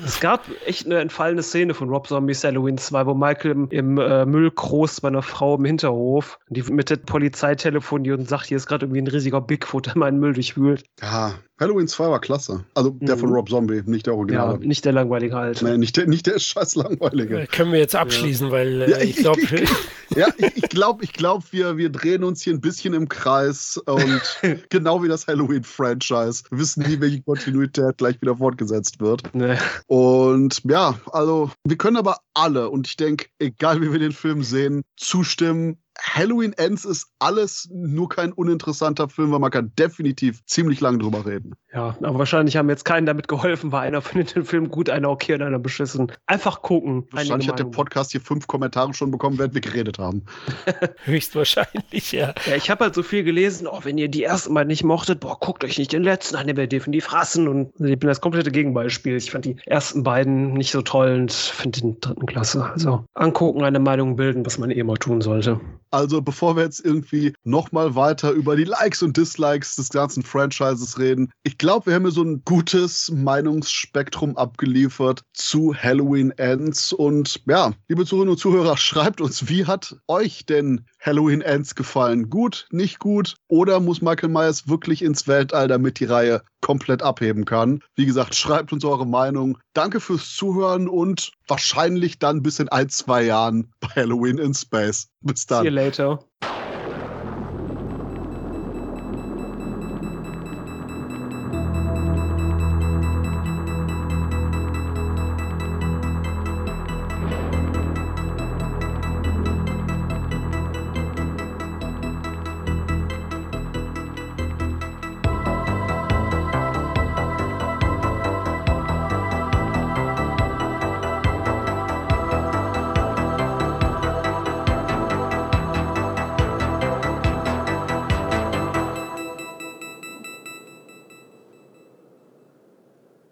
es gab echt eine entfallene Szene von Rob Zombies Halloween 2, wo Michael im, im äh, Müll groß bei einer Frau im Hinterhof, die mit der Polizei telefoniert und sagt, hier ist gerade irgendwie ein riesiger Bigfoot, *laughs* der meinen Müll durchwühlt. Ja, Halloween 2 war klasse. Also der Mhm. von Rob Zombie, nicht der Ja, Original. nicht der langweilige Alte. Nee, nicht der, nicht der scheiß langweilige. Können wir jetzt abschließen, weil äh, Ja, ich glaube, *laughs* Ja, ich, ich glaube, ich glaub, wir, wir drehen uns hier ein bisschen im Kreis und *laughs* genau wie das Halloween-Franchise. Wissen nie, welche Kontinuität gleich wieder fortgesetzt wird. Nee. Und ja, also wir können aber alle, und ich denke, egal wie wir den Film sehen, zustimmen, Halloween Ends ist alles nur kein uninteressanter Film, weil man kann definitiv ziemlich lange drüber reden. Ja, aber wahrscheinlich haben jetzt keinen damit geholfen, weil einer findet den Film gut, einer okay und einer beschissen. Einfach gucken. Wahrscheinlich hat der Podcast hier fünf Kommentare schon bekommen, während wir geredet haben. *laughs* Höchstwahrscheinlich, ja. Ja, ich habe halt so viel gelesen, oh, wenn ihr die ersten mal nicht mochtet, boah, guckt euch nicht den letzten an, den werdet ihr definitiv rassen. Und ich bin das komplette Gegenbeispiel. Ich fand die ersten beiden nicht so toll und finde den dritten klasse. Also angucken, eine Meinung bilden, was man eh mal tun sollte. Also bevor wir jetzt irgendwie nochmal weiter über die Likes und Dislikes des ganzen Franchises reden, ich glaube, wir haben hier so ein gutes Meinungsspektrum abgeliefert zu Halloween Ends. Und ja, liebe Zuhörerinnen und Zuhörer, schreibt uns, wie hat euch denn Halloween Ends gefallen? Gut, nicht gut? Oder muss Michael Myers wirklich ins Weltall, damit die Reihe komplett abheben kann? Wie gesagt, schreibt uns eure Meinung. Danke fürs Zuhören und wahrscheinlich dann bis in ein, zwei Jahren bei Halloween in Space. Bis dann. See you later.